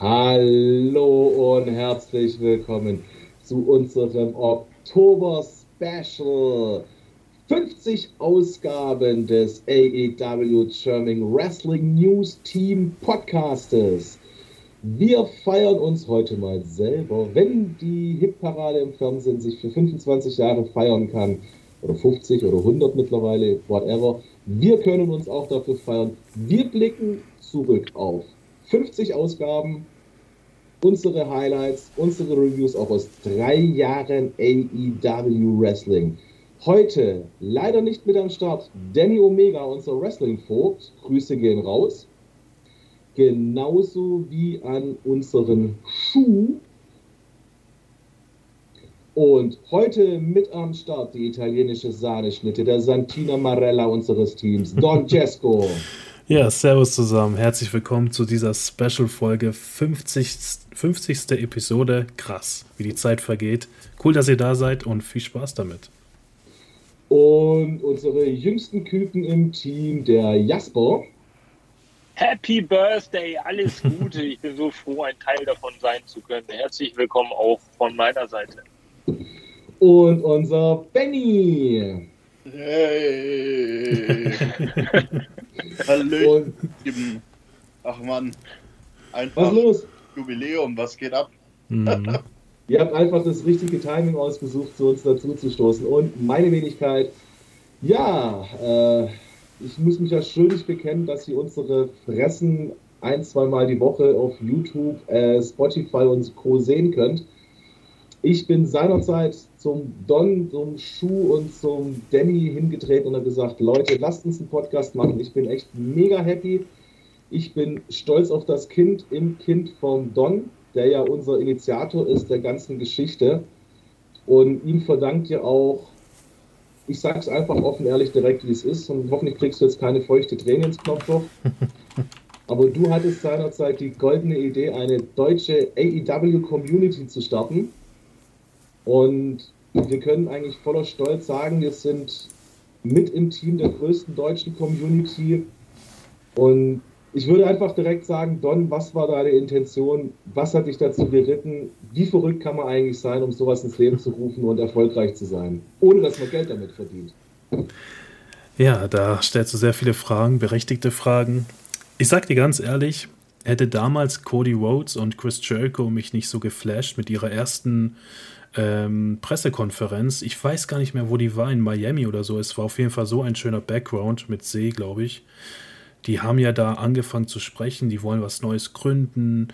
Hallo und herzlich willkommen zu unserem Oktober-Special. 50 Ausgaben des AEW German Wrestling News Team Podcastes. Wir feiern uns heute mal selber. Wenn die Hitparade im Fernsehen sich für 25 Jahre feiern kann, oder 50 oder 100 mittlerweile, whatever, wir können uns auch dafür feiern. Wir blicken zurück auf 50 Ausgaben, unsere Highlights, unsere Reviews auch aus drei Jahren AEW Wrestling. Heute leider nicht mit am Start Danny Omega, unser Wrestling-Vogt. Grüße gehen raus. Genauso wie an unseren Schuh. Und heute mit am Start die italienische Sahneschnitte, der Santina Marella unseres Teams, Don Cesco. Ja, servus zusammen. Herzlich willkommen zu dieser Special-Folge 50. 50. Episode. Krass, wie die Zeit vergeht. Cool, dass ihr da seid und viel Spaß damit. Und unsere jüngsten Küken im Team, der Jasper. Happy Birthday, alles Gute. Ich bin so froh, ein Teil davon sein zu können. Herzlich willkommen auch von meiner Seite. Und unser Benny. Hey. Hallöchen. Ach man, einfach Was los? Jubiläum, was geht ab? Mhm. Ihr habt einfach das richtige Timing ausgesucht, zu uns dazu zu stoßen. Und meine Wenigkeit, ja, äh, ich muss mich ja schuldig bekennen, dass ihr unsere Fressen ein, zweimal die Woche auf YouTube, äh, Spotify und Co. sehen könnt. Ich bin seinerzeit zum Don, zum Schuh und zum Danny hingetreten und habe gesagt, Leute, lasst uns einen Podcast machen. Ich bin echt mega happy. Ich bin stolz auf das Kind im Kind vom Don, der ja unser Initiator ist der ganzen Geschichte. Und ihm verdankt ihr auch, ich sage es einfach offen, ehrlich, direkt, wie es ist. Und hoffentlich kriegst du jetzt keine feuchte Träne ins Knopfloch. Aber du hattest seinerzeit die goldene Idee, eine deutsche AEW-Community zu starten. Und wir können eigentlich voller Stolz sagen, wir sind mit im Team der größten deutschen Community. Und ich würde einfach direkt sagen, Don, was war deine Intention? Was hat dich dazu geritten? Wie verrückt kann man eigentlich sein, um sowas ins Leben zu rufen und erfolgreich zu sein, ohne dass man Geld damit verdient? Ja, da stellst du sehr viele Fragen, berechtigte Fragen. Ich sag dir ganz ehrlich, hätte damals Cody Rhodes und Chris Jericho mich nicht so geflasht mit ihrer ersten ähm, Pressekonferenz. Ich weiß gar nicht mehr, wo die war, in Miami oder so. Es war auf jeden Fall so ein schöner Background mit See, glaube ich. Die haben ja da angefangen zu sprechen, die wollen was Neues gründen.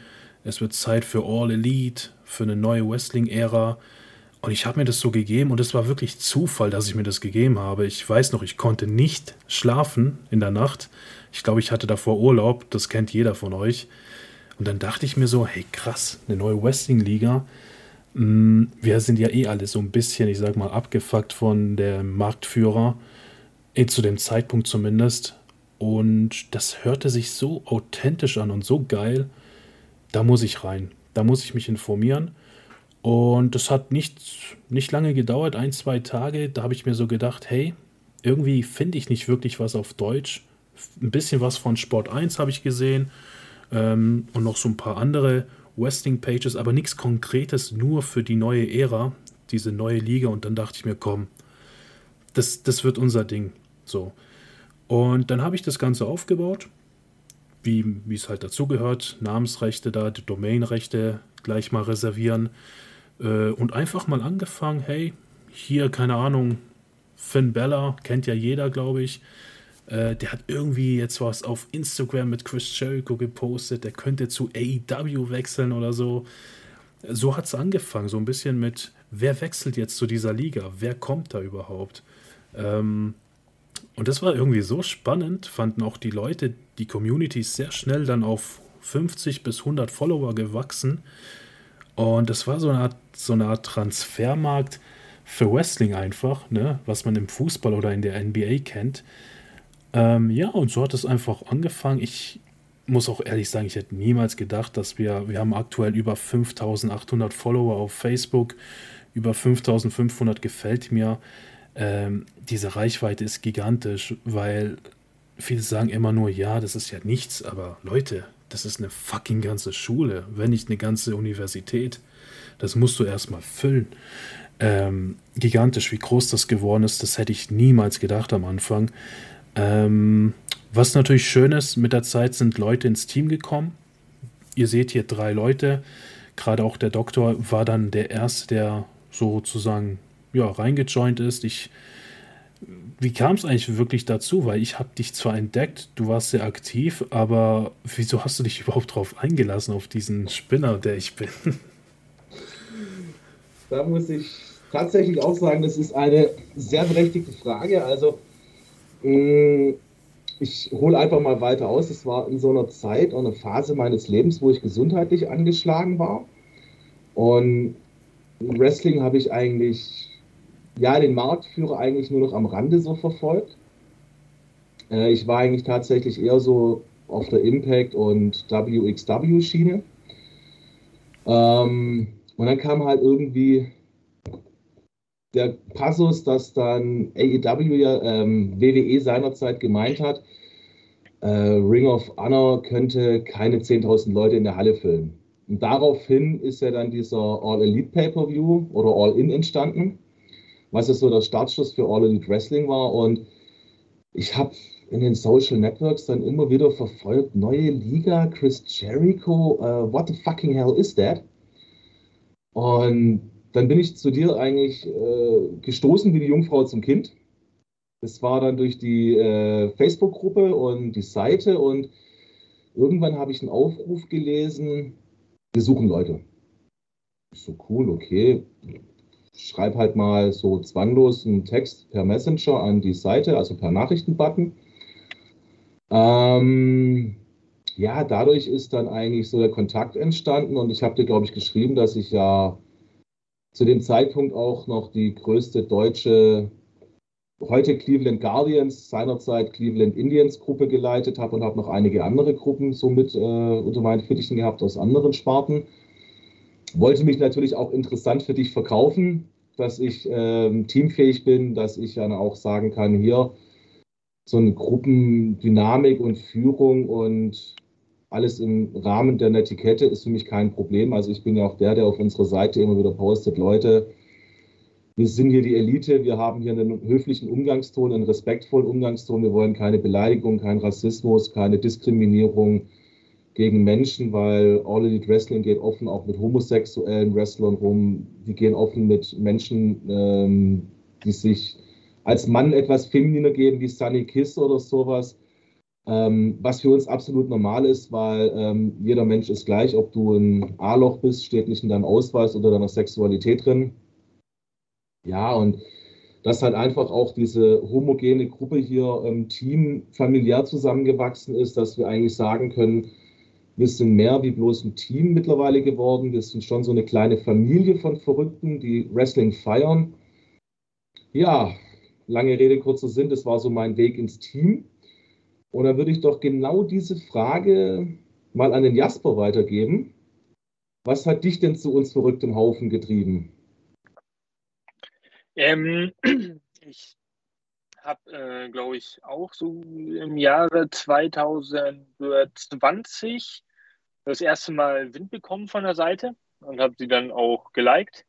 Es wird Zeit für All Elite, für eine neue Wrestling-Ära. Und ich habe mir das so gegeben und es war wirklich Zufall, dass ich mir das gegeben habe. Ich weiß noch, ich konnte nicht schlafen in der Nacht. Ich glaube, ich hatte davor Urlaub, das kennt jeder von euch. Und dann dachte ich mir so, hey krass, eine neue Wrestling-Liga. Mm, Wir sind ja eh alle so ein bisschen, ich sag mal, abgefuckt von der Marktführer, eh zu dem Zeitpunkt zumindest. Und das hörte sich so authentisch an und so geil. Da muss ich rein. Da muss ich mich informieren. Und das hat nicht, nicht lange gedauert, ein, zwei Tage. Da habe ich mir so gedacht, hey, irgendwie finde ich nicht wirklich was auf Deutsch. Ein bisschen was von Sport 1 habe ich gesehen ähm, und noch so ein paar andere Wrestling-Pages, aber nichts Konkretes, nur für die neue Ära, diese neue Liga. Und dann dachte ich mir, komm, das, das wird unser Ding. So. Und dann habe ich das Ganze aufgebaut, wie, es halt dazugehört. Namensrechte da, die Domainrechte gleich mal reservieren. Äh, und einfach mal angefangen, hey, hier, keine Ahnung, Finn Bella, kennt ja jeder, glaube ich. Äh, der hat irgendwie jetzt was auf Instagram mit Chris Jericho gepostet, der könnte zu AEW wechseln oder so. So hat es angefangen, so ein bisschen mit, wer wechselt jetzt zu dieser Liga? Wer kommt da überhaupt? Ähm, und das war irgendwie so spannend, fanden auch die Leute, die Community ist sehr schnell dann auf 50 bis 100 Follower gewachsen. Und das war so eine Art, so eine Art Transfermarkt für Wrestling einfach, ne? was man im Fußball oder in der NBA kennt. Ähm, ja, und so hat es einfach angefangen. Ich muss auch ehrlich sagen, ich hätte niemals gedacht, dass wir, wir haben aktuell über 5800 Follower auf Facebook, über 5500 gefällt mir. Ähm, diese Reichweite ist gigantisch, weil viele sagen immer nur, ja, das ist ja nichts, aber Leute, das ist eine fucking ganze Schule, wenn nicht eine ganze Universität. Das musst du erstmal füllen. Ähm, gigantisch, wie groß das geworden ist, das hätte ich niemals gedacht am Anfang. Ähm, was natürlich schön ist, mit der Zeit sind Leute ins Team gekommen. Ihr seht hier drei Leute. Gerade auch der Doktor war dann der Erste, der sozusagen ja, reingejoint ist. Ich, wie kam es eigentlich wirklich dazu? Weil ich habe dich zwar entdeckt, du warst sehr aktiv, aber wieso hast du dich überhaupt darauf eingelassen, auf diesen Spinner, der ich bin? Da muss ich tatsächlich auch sagen, das ist eine sehr berechtigte Frage. Also, ich hole einfach mal weiter aus. Es war in so einer Zeit, eine Phase meines Lebens, wo ich gesundheitlich angeschlagen war. Und Wrestling habe ich eigentlich, ja, den Marktführer eigentlich nur noch am Rande so verfolgt. Äh, ich war eigentlich tatsächlich eher so auf der Impact- und WXW-Schiene. Ähm, und dann kam halt irgendwie der Passus, dass dann AEW ja ähm, WWE seinerzeit gemeint hat, äh, Ring of Honor könnte keine 10.000 Leute in der Halle füllen. Und daraufhin ist ja dann dieser All Elite Pay-Per-View oder All In entstanden, was ja so der Startschuss für All Elite Wrestling war. Und ich habe in den Social Networks dann immer wieder verfolgt, neue Liga, Chris Jericho, uh, what the fucking hell is that? Und dann bin ich zu dir eigentlich äh, gestoßen wie die Jungfrau zum Kind. Das war dann durch die äh, Facebook-Gruppe und die Seite und irgendwann habe ich einen Aufruf gelesen, wir suchen Leute. So cool, okay. Schreib halt mal so zwanglos einen Text per Messenger an die Seite, also per Nachrichtenbutton. Ähm, ja, dadurch ist dann eigentlich so der Kontakt entstanden und ich habe dir, glaube ich, geschrieben, dass ich ja zu dem Zeitpunkt auch noch die größte deutsche, heute Cleveland Guardians, seinerzeit Cleveland Indians Gruppe geleitet habe und habe noch einige andere Gruppen somit äh, unter meinen Fittichen gehabt aus anderen Sparten. Wollte mich natürlich auch interessant für dich verkaufen, dass ich äh, teamfähig bin, dass ich dann auch sagen kann, hier so eine Gruppendynamik und Führung und alles im Rahmen der Netiquette ist für mich kein Problem. Also ich bin ja auch der, der auf unserer Seite immer wieder postet, Leute, wir sind hier die Elite, wir haben hier einen höflichen Umgangston, einen respektvollen Umgangston, wir wollen keine Beleidigung, keinen Rassismus, keine Diskriminierung gegen Menschen, weil All Elite Wrestling geht offen auch mit homosexuellen Wrestlern rum, die gehen offen mit Menschen, ähm, die sich als Mann etwas femininer geben, wie Sunny Kiss oder sowas. Ähm, was für uns absolut normal ist, weil ähm, jeder Mensch ist gleich, ob du ein A-Loch bist, steht nicht in deinem Ausweis oder deiner Sexualität drin. Ja, und dass halt einfach auch diese homogene Gruppe hier im Team familiär zusammengewachsen ist, dass wir eigentlich sagen können, wir sind mehr wie bloß ein Team mittlerweile geworden. Wir sind schon so eine kleine Familie von Verrückten, die Wrestling feiern. Ja, lange Rede, kurzer Sinn, das war so mein Weg ins Team. Und dann würde ich doch genau diese Frage mal an den Jasper weitergeben. Was hat dich denn zu uns verrücktem Haufen getrieben? Ähm, ich habe, äh, glaube ich, auch so im Jahre 2020 das erste Mal Wind bekommen von der Seite und habe sie dann auch geliked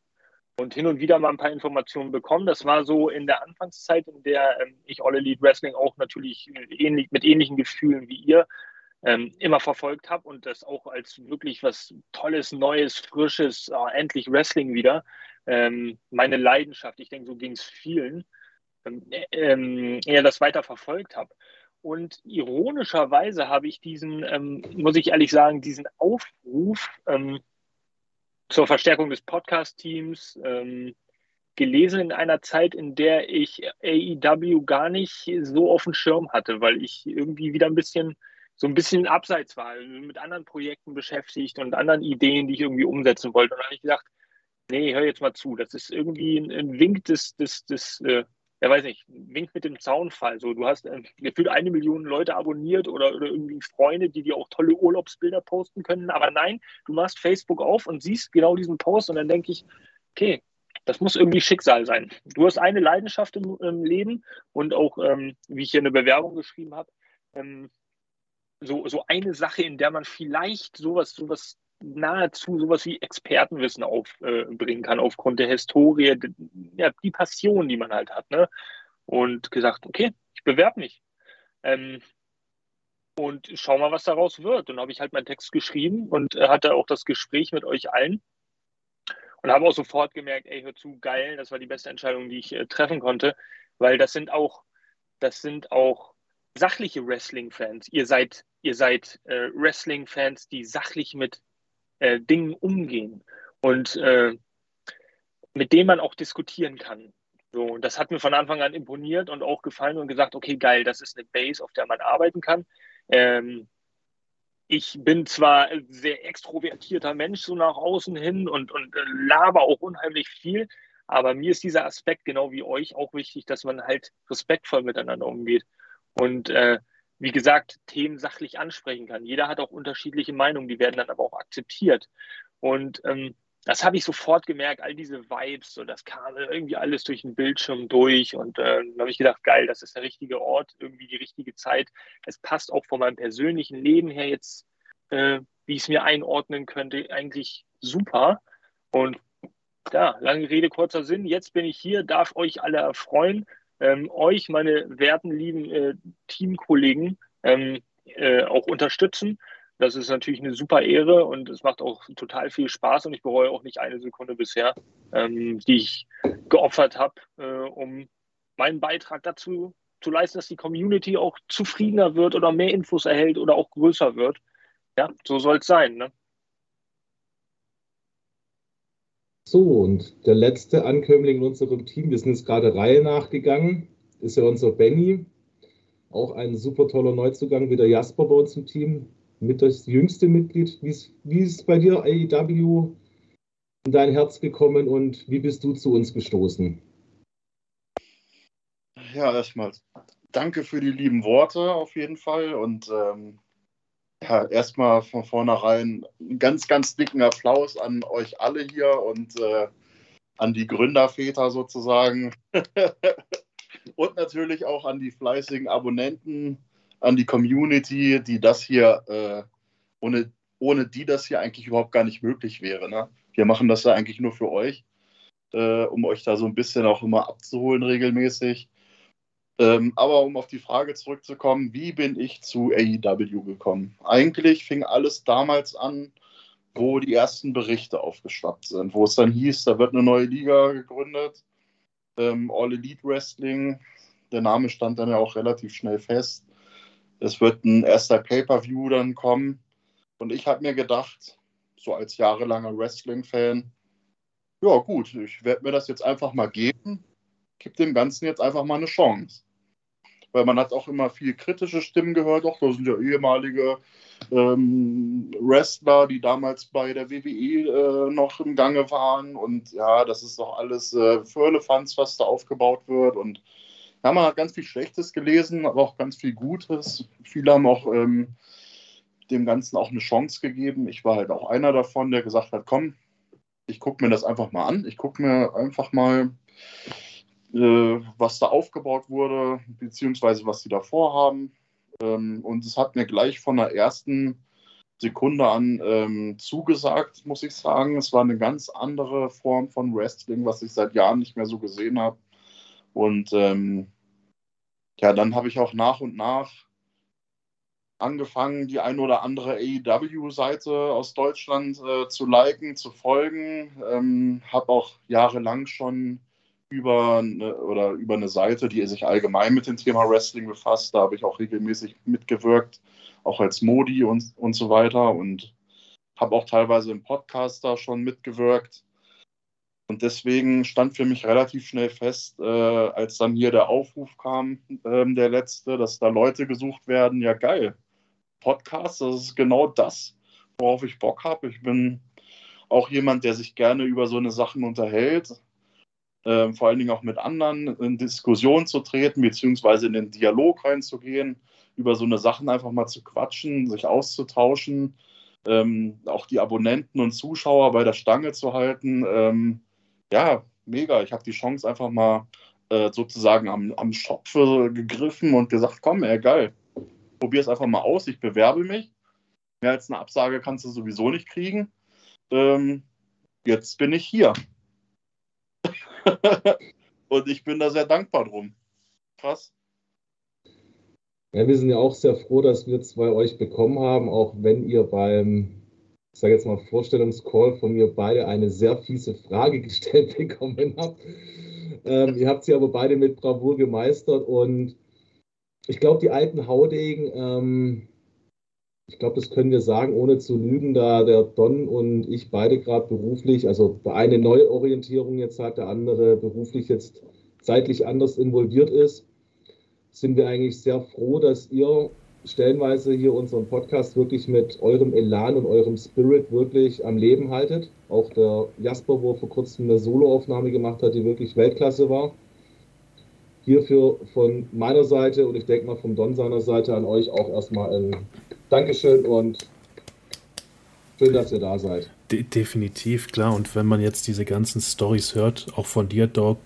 und hin und wieder mal ein paar Informationen bekommen. Das war so in der Anfangszeit, in der ähm, ich All Elite Wrestling auch natürlich ähnlich, mit ähnlichen Gefühlen wie ihr ähm, immer verfolgt habe und das auch als wirklich was Tolles, Neues, Frisches, äh, endlich Wrestling wieder. Ähm, meine Leidenschaft, ich denke, so ging es vielen, ähm, ähm, eher das weiter verfolgt habe. Und ironischerweise habe ich diesen, ähm, muss ich ehrlich sagen, diesen Aufruf, ähm, zur Verstärkung des Podcast-Teams ähm, gelesen in einer Zeit, in der ich AEW gar nicht so auf dem Schirm hatte, weil ich irgendwie wieder ein bisschen so ein bisschen abseits war, mit anderen Projekten beschäftigt und anderen Ideen, die ich irgendwie umsetzen wollte. Und dann habe ich gedacht, nee, hör jetzt mal zu, das ist irgendwie ein, ein Wink des, des, des äh, ja weiß nicht, Wink mit dem Zaunfall. So, du hast äh, gefühlt eine Million Leute abonniert oder, oder irgendwie Freunde, die dir auch tolle Urlaubsbilder posten können. Aber nein, du machst Facebook auf und siehst genau diesen Post und dann denke ich, okay, das muss irgendwie Schicksal sein. Du hast eine Leidenschaft im, im Leben und auch, ähm, wie ich hier eine Bewerbung geschrieben habe, ähm, so, so eine Sache, in der man vielleicht sowas, sowas nahezu sowas wie Expertenwissen aufbringen äh, kann, aufgrund der Historie, ja, die Passion, die man halt hat. Ne? Und gesagt, okay, ich bewerbe mich. Ähm, und schau mal, was daraus wird. Und habe ich halt meinen Text geschrieben und äh, hatte auch das Gespräch mit euch allen. Und habe auch sofort gemerkt, ey, hör zu, geil, das war die beste Entscheidung, die ich äh, treffen konnte, weil das sind auch, das sind auch sachliche Wrestling-Fans. Ihr seid, ihr seid äh, Wrestling-Fans, die sachlich mit äh, Dingen umgehen und äh, mit denen man auch diskutieren kann. So, das hat mir von Anfang an imponiert und auch gefallen und gesagt, okay, geil, das ist eine Base, auf der man arbeiten kann. Ähm, ich bin zwar ein sehr extrovertierter Mensch so nach außen hin und, und äh, laber auch unheimlich viel, aber mir ist dieser Aspekt genau wie euch auch wichtig, dass man halt respektvoll miteinander umgeht. Und äh, wie gesagt, Themen sachlich ansprechen kann. Jeder hat auch unterschiedliche Meinungen, die werden dann aber auch akzeptiert. Und ähm, das habe ich sofort gemerkt, all diese Vibes, so das kam irgendwie alles durch den Bildschirm durch und äh, dann habe ich gedacht, geil, das ist der richtige Ort, irgendwie die richtige Zeit. Es passt auch von meinem persönlichen Leben her jetzt, äh, wie ich es mir einordnen könnte, eigentlich super. Und ja, lange Rede, kurzer Sinn. Jetzt bin ich hier, darf euch alle erfreuen ähm, euch, meine werten, lieben äh, Teamkollegen, ähm, äh, auch unterstützen. Das ist natürlich eine super Ehre und es macht auch total viel Spaß und ich bereue auch nicht eine Sekunde bisher, ähm, die ich geopfert habe, äh, um meinen Beitrag dazu zu leisten, dass die Community auch zufriedener wird oder mehr Infos erhält oder auch größer wird. Ja, so soll es sein. Ne? So, und der letzte Ankömmling in unserem Team, wir sind jetzt gerade Reihe nachgegangen, ist ja unser Benny. Auch ein super toller Neuzugang, wie der Jasper bei uns im Team. Mit das jüngste Mitglied. Wie ist, wie ist bei dir AEW in dein Herz gekommen und wie bist du zu uns gestoßen? Ja, erstmal danke für die lieben Worte auf jeden Fall und ähm, ja, erstmal von vornherein einen ganz, ganz dicken Applaus an euch alle hier und äh, an die Gründerväter sozusagen. und natürlich auch an die fleißigen Abonnenten, an die Community, die das hier, äh, ohne, ohne die das hier eigentlich überhaupt gar nicht möglich wäre. Ne? Wir machen das ja eigentlich nur für euch, äh, um euch da so ein bisschen auch immer abzuholen regelmäßig. Ähm, aber um auf die Frage zurückzukommen, wie bin ich zu AEW gekommen? Eigentlich fing alles damals an, wo die ersten Berichte aufgeschwappt sind, wo es dann hieß, da wird eine neue Liga gegründet, ähm, All Elite Wrestling. Der Name stand dann ja auch relativ schnell fest. Es wird ein erster Pay-per-View dann kommen. Und ich habe mir gedacht, so als jahrelanger Wrestling-Fan, ja gut, ich werde mir das jetzt einfach mal geben, gebe dem Ganzen jetzt einfach mal eine Chance weil man hat auch immer viel kritische Stimmen gehört. Doch, da sind ja ehemalige ähm, Wrestler, die damals bei der WWE äh, noch im Gange waren. Und ja, das ist doch alles äh, Firlefanz, was da aufgebaut wird. Und ja, man hat ganz viel Schlechtes gelesen, aber auch ganz viel Gutes. Viele haben auch ähm, dem Ganzen auch eine Chance gegeben. Ich war halt auch einer davon, der gesagt hat, komm, ich gucke mir das einfach mal an. Ich gucke mir einfach mal was da aufgebaut wurde, beziehungsweise was sie da vorhaben. Ähm, und es hat mir gleich von der ersten Sekunde an ähm, zugesagt, muss ich sagen. Es war eine ganz andere Form von Wrestling, was ich seit Jahren nicht mehr so gesehen habe. Und ähm, ja, dann habe ich auch nach und nach angefangen, die ein oder andere AEW-Seite aus Deutschland äh, zu liken, zu folgen. Ähm, habe auch jahrelang schon über eine, oder über eine Seite, die sich allgemein mit dem Thema Wrestling befasst. Da habe ich auch regelmäßig mitgewirkt, auch als Modi und, und so weiter und habe auch teilweise im Podcast da schon mitgewirkt. Und deswegen stand für mich relativ schnell fest, äh, als dann hier der Aufruf kam, äh, der letzte, dass da Leute gesucht werden. Ja, geil. Podcast, das ist genau das, worauf ich Bock habe. Ich bin auch jemand, der sich gerne über so eine Sachen unterhält äh, vor allen Dingen auch mit anderen in Diskussion zu treten, beziehungsweise in den Dialog reinzugehen, über so eine Sachen einfach mal zu quatschen, sich auszutauschen, ähm, auch die Abonnenten und Zuschauer bei der Stange zu halten. Ähm, ja, mega. Ich habe die Chance einfach mal äh, sozusagen am, am Schopfe gegriffen und gesagt, komm, ey, geil. probier es einfach mal aus, ich bewerbe mich. Mehr als eine Absage kannst du sowieso nicht kriegen. Ähm, jetzt bin ich hier. Und ich bin da sehr dankbar drum. Krass. Ja, wir sind ja auch sehr froh, dass wir zwei euch bekommen haben, auch wenn ihr beim, ich sage jetzt mal, Vorstellungscall von mir beide eine sehr fiese Frage gestellt bekommen habt. Ähm, ihr habt sie aber beide mit Bravour gemeistert und ich glaube, die alten Haudegen, ähm, ich glaube, das können wir sagen, ohne zu lügen, da der Don und ich beide gerade beruflich, also der eine Neuorientierung jetzt hat, der andere beruflich jetzt zeitlich anders involviert ist, sind wir eigentlich sehr froh, dass ihr stellenweise hier unseren Podcast wirklich mit eurem Elan und eurem Spirit wirklich am Leben haltet. Auch der Jasper, wo vor kurzem eine Soloaufnahme gemacht hat, die wirklich Weltklasse war. Hierfür von meiner Seite und ich denke mal von Don seiner Seite an euch auch erstmal ein Dankeschön und schön, dass ihr da seid. De definitiv, klar. Und wenn man jetzt diese ganzen Stories hört, auch von dir, Doc,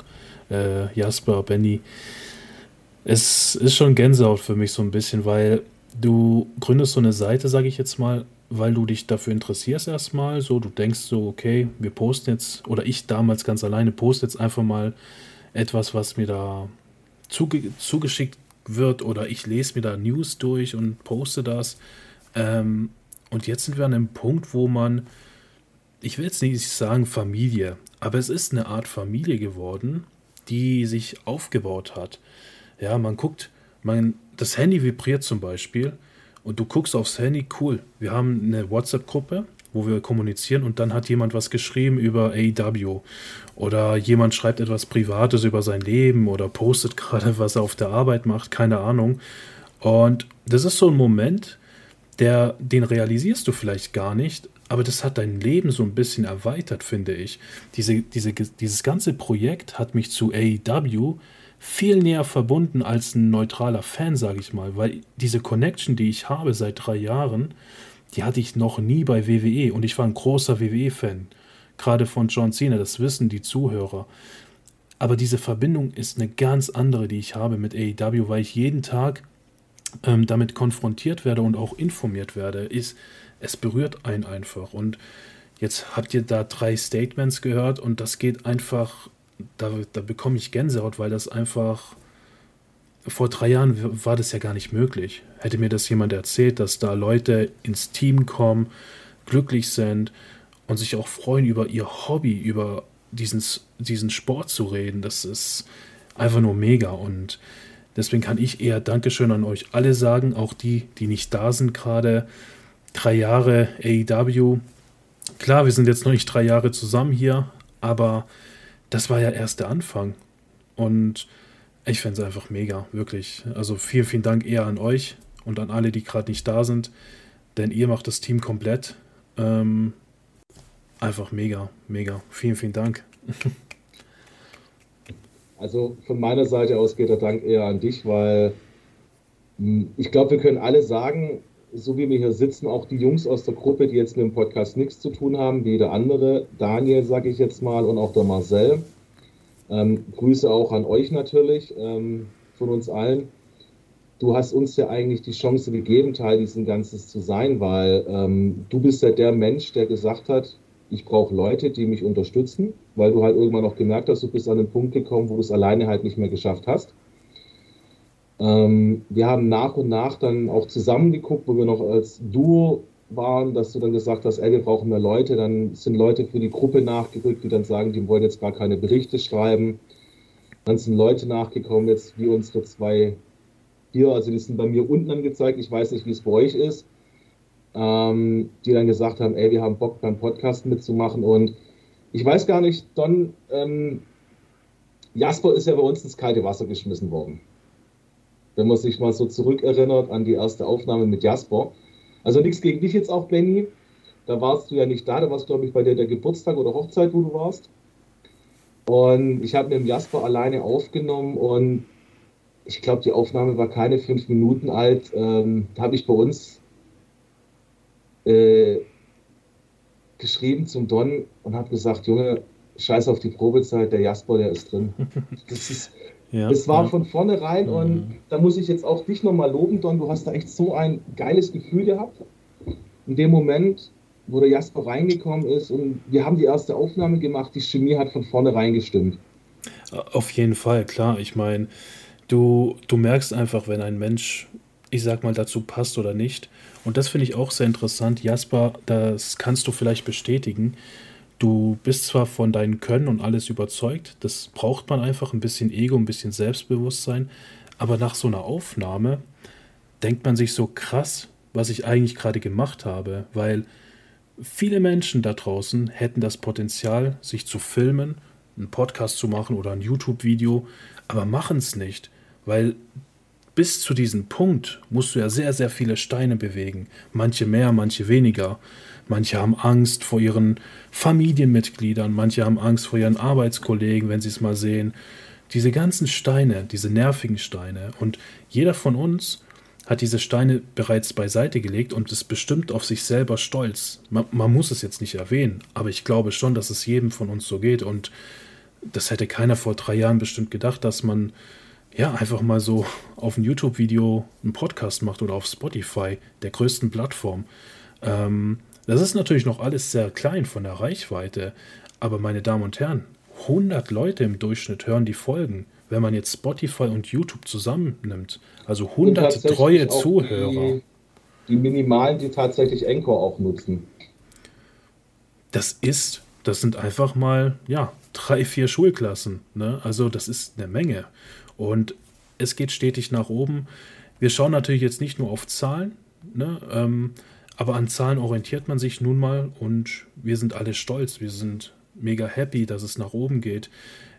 äh, Jasper, Benny, es ist schon Gänsehaut für mich so ein bisschen, weil du gründest so eine Seite, sage ich jetzt mal, weil du dich dafür interessierst erstmal. So, du denkst so, okay, wir posten jetzt, oder ich damals ganz alleine poste jetzt einfach mal etwas, was mir da zuge zugeschickt wird, oder ich lese mir da News durch und poste das. Ähm, und jetzt sind wir an einem Punkt, wo man, ich will jetzt nicht sagen Familie, aber es ist eine Art Familie geworden, die sich aufgebaut hat. Ja, man guckt, man, das Handy vibriert zum Beispiel und du guckst aufs Handy, cool, wir haben eine WhatsApp-Gruppe, wo wir kommunizieren und dann hat jemand was geschrieben über AEW oder jemand schreibt etwas Privates über sein Leben oder postet gerade, was er auf der Arbeit macht, keine Ahnung. Und das ist so ein Moment, der, den realisierst du vielleicht gar nicht, aber das hat dein Leben so ein bisschen erweitert, finde ich. Diese, diese, dieses ganze Projekt hat mich zu AEW viel näher verbunden als ein neutraler Fan, sage ich mal, weil diese Connection, die ich habe seit drei Jahren, die hatte ich noch nie bei WWE und ich war ein großer WWE-Fan, gerade von John Cena, das wissen die Zuhörer. Aber diese Verbindung ist eine ganz andere, die ich habe mit AEW, weil ich jeden Tag ähm, damit konfrontiert werde und auch informiert werde. Ist, es berührt einen einfach. Und jetzt habt ihr da drei Statements gehört und das geht einfach da, da bekomme ich Gänsehaut, weil das einfach vor drei Jahren war das ja gar nicht möglich. Hätte mir das jemand erzählt, dass da Leute ins Team kommen, glücklich sind und sich auch freuen über ihr Hobby, über diesen, diesen Sport zu reden, das ist einfach nur mega. Und deswegen kann ich eher Dankeschön an euch alle sagen, auch die, die nicht da sind gerade. Drei Jahre AEW. Klar, wir sind jetzt noch nicht drei Jahre zusammen hier, aber das war ja erst der Anfang. Und ich finde es einfach mega, wirklich. Also vielen, vielen Dank eher an euch und an alle, die gerade nicht da sind, denn ihr macht das Team komplett. Ähm, einfach mega, mega. Vielen, vielen Dank. Also von meiner Seite aus geht der Dank eher an dich, weil hm, ich glaube, wir können alle sagen, so wie wir hier sitzen, auch die Jungs aus der Gruppe, die jetzt mit dem Podcast nichts zu tun haben, wie der andere, Daniel, sage ich jetzt mal, und auch der Marcel. Ähm, Grüße auch an euch natürlich ähm, von uns allen. Du hast uns ja eigentlich die Chance gegeben, Teil dieses Ganzes zu sein, weil ähm, du bist ja der Mensch, der gesagt hat, ich brauche Leute, die mich unterstützen, weil du halt irgendwann noch gemerkt hast, du bist an den Punkt gekommen, wo du es alleine halt nicht mehr geschafft hast. Ähm, wir haben nach und nach dann auch zusammengeguckt, wo wir noch als Duo waren, dass du dann gesagt hast, ey, wir brauchen mehr Leute. Dann sind Leute für die Gruppe nachgerückt, die dann sagen, die wollen jetzt gar keine Berichte schreiben. Dann sind Leute nachgekommen, jetzt wie unsere zwei hier, also die sind bei mir unten angezeigt, ich weiß nicht, wie es bei euch ist, ähm, die dann gesagt haben, ey, wir haben Bock beim Podcast mitzumachen und ich weiß gar nicht, Don, ähm, Jasper ist ja bei uns ins kalte Wasser geschmissen worden wenn man sich mal so zurückerinnert an die erste Aufnahme mit Jasper. Also nichts gegen dich jetzt auch, Benny. Da warst du ja nicht da, da warst, glaube ich, bei dir der Geburtstag oder Hochzeit, wo du warst. Und ich habe mit dem Jasper alleine aufgenommen und ich glaube, die Aufnahme war keine fünf Minuten alt. Ähm, da habe ich bei uns äh, geschrieben zum Don und habe gesagt, Junge, scheiß auf die Probezeit, der Jasper, der ist drin. Das ist, Ja, es war ja. von vornherein mhm. und da muss ich jetzt auch dich nochmal loben, Don. Du hast da echt so ein geiles Gefühl gehabt. In dem Moment, wo der Jasper reingekommen ist und wir haben die erste Aufnahme gemacht, die Chemie hat von vornherein gestimmt. Auf jeden Fall, klar. Ich meine, du, du merkst einfach, wenn ein Mensch, ich sag mal, dazu passt oder nicht. Und das finde ich auch sehr interessant. Jasper, das kannst du vielleicht bestätigen. Du bist zwar von deinem Können und alles überzeugt, das braucht man einfach, ein bisschen Ego, ein bisschen Selbstbewusstsein, aber nach so einer Aufnahme denkt man sich so krass, was ich eigentlich gerade gemacht habe, weil viele Menschen da draußen hätten das Potenzial, sich zu filmen einen Podcast zu machen oder ein YouTube-Video, aber machen es nicht, weil bis zu diesem Punkt musst du ja sehr, sehr viele Steine bewegen. Manche mehr, manche weniger. Manche haben Angst vor ihren Familienmitgliedern, manche haben Angst vor ihren Arbeitskollegen, wenn sie es mal sehen. Diese ganzen Steine, diese nervigen Steine. Und jeder von uns hat diese Steine bereits beiseite gelegt und ist bestimmt auf sich selber stolz. Man, man muss es jetzt nicht erwähnen, aber ich glaube schon, dass es jedem von uns so geht. Und das hätte keiner vor drei Jahren bestimmt gedacht, dass man ja einfach mal so auf ein YouTube-Video einen Podcast macht oder auf Spotify, der größten Plattform. Ähm, das ist natürlich noch alles sehr klein von der Reichweite, aber meine Damen und Herren, 100 Leute im Durchschnitt hören die Folgen, wenn man jetzt Spotify und YouTube zusammennimmt. Also 100 treue Zuhörer. Die, die minimalen, die tatsächlich Encore auch nutzen. Das ist, das sind einfach mal, ja, drei, vier Schulklassen. Ne? Also das ist eine Menge. Und es geht stetig nach oben. Wir schauen natürlich jetzt nicht nur auf Zahlen, ne? ähm, aber an Zahlen orientiert man sich nun mal und wir sind alle stolz. Wir sind mega happy, dass es nach oben geht.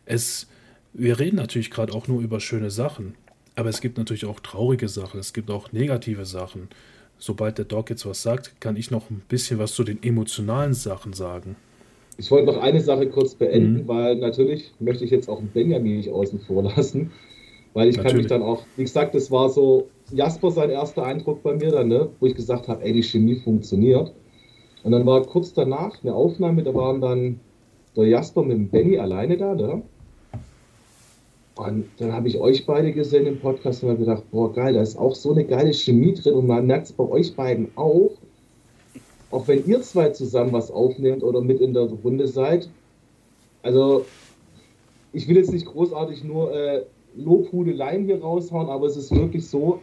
Es, wir reden natürlich gerade auch nur über schöne Sachen, aber es gibt natürlich auch traurige Sachen, es gibt auch negative Sachen. Sobald der Doc jetzt was sagt, kann ich noch ein bisschen was zu den emotionalen Sachen sagen. Ich wollte noch eine Sache kurz beenden, mhm. weil natürlich möchte ich jetzt auch Benjamin nicht außen vor lassen, weil ich natürlich. kann mich dann auch, wie gesagt, das war so Jasper sein erster Eindruck bei mir dann, ne, wo ich gesagt habe, ey, die Chemie funktioniert. Und dann war kurz danach eine Aufnahme, da waren dann der Jasper mit dem Benny alleine da, ne? Und dann habe ich euch beide gesehen im Podcast und habe gedacht, boah, geil, da ist auch so eine geile Chemie drin und man merkt es bei euch beiden auch auch wenn ihr zwei zusammen was aufnehmt oder mit in der Runde seid, also ich will jetzt nicht großartig nur äh, Lobhudeleien hier raushauen, aber es ist wirklich so,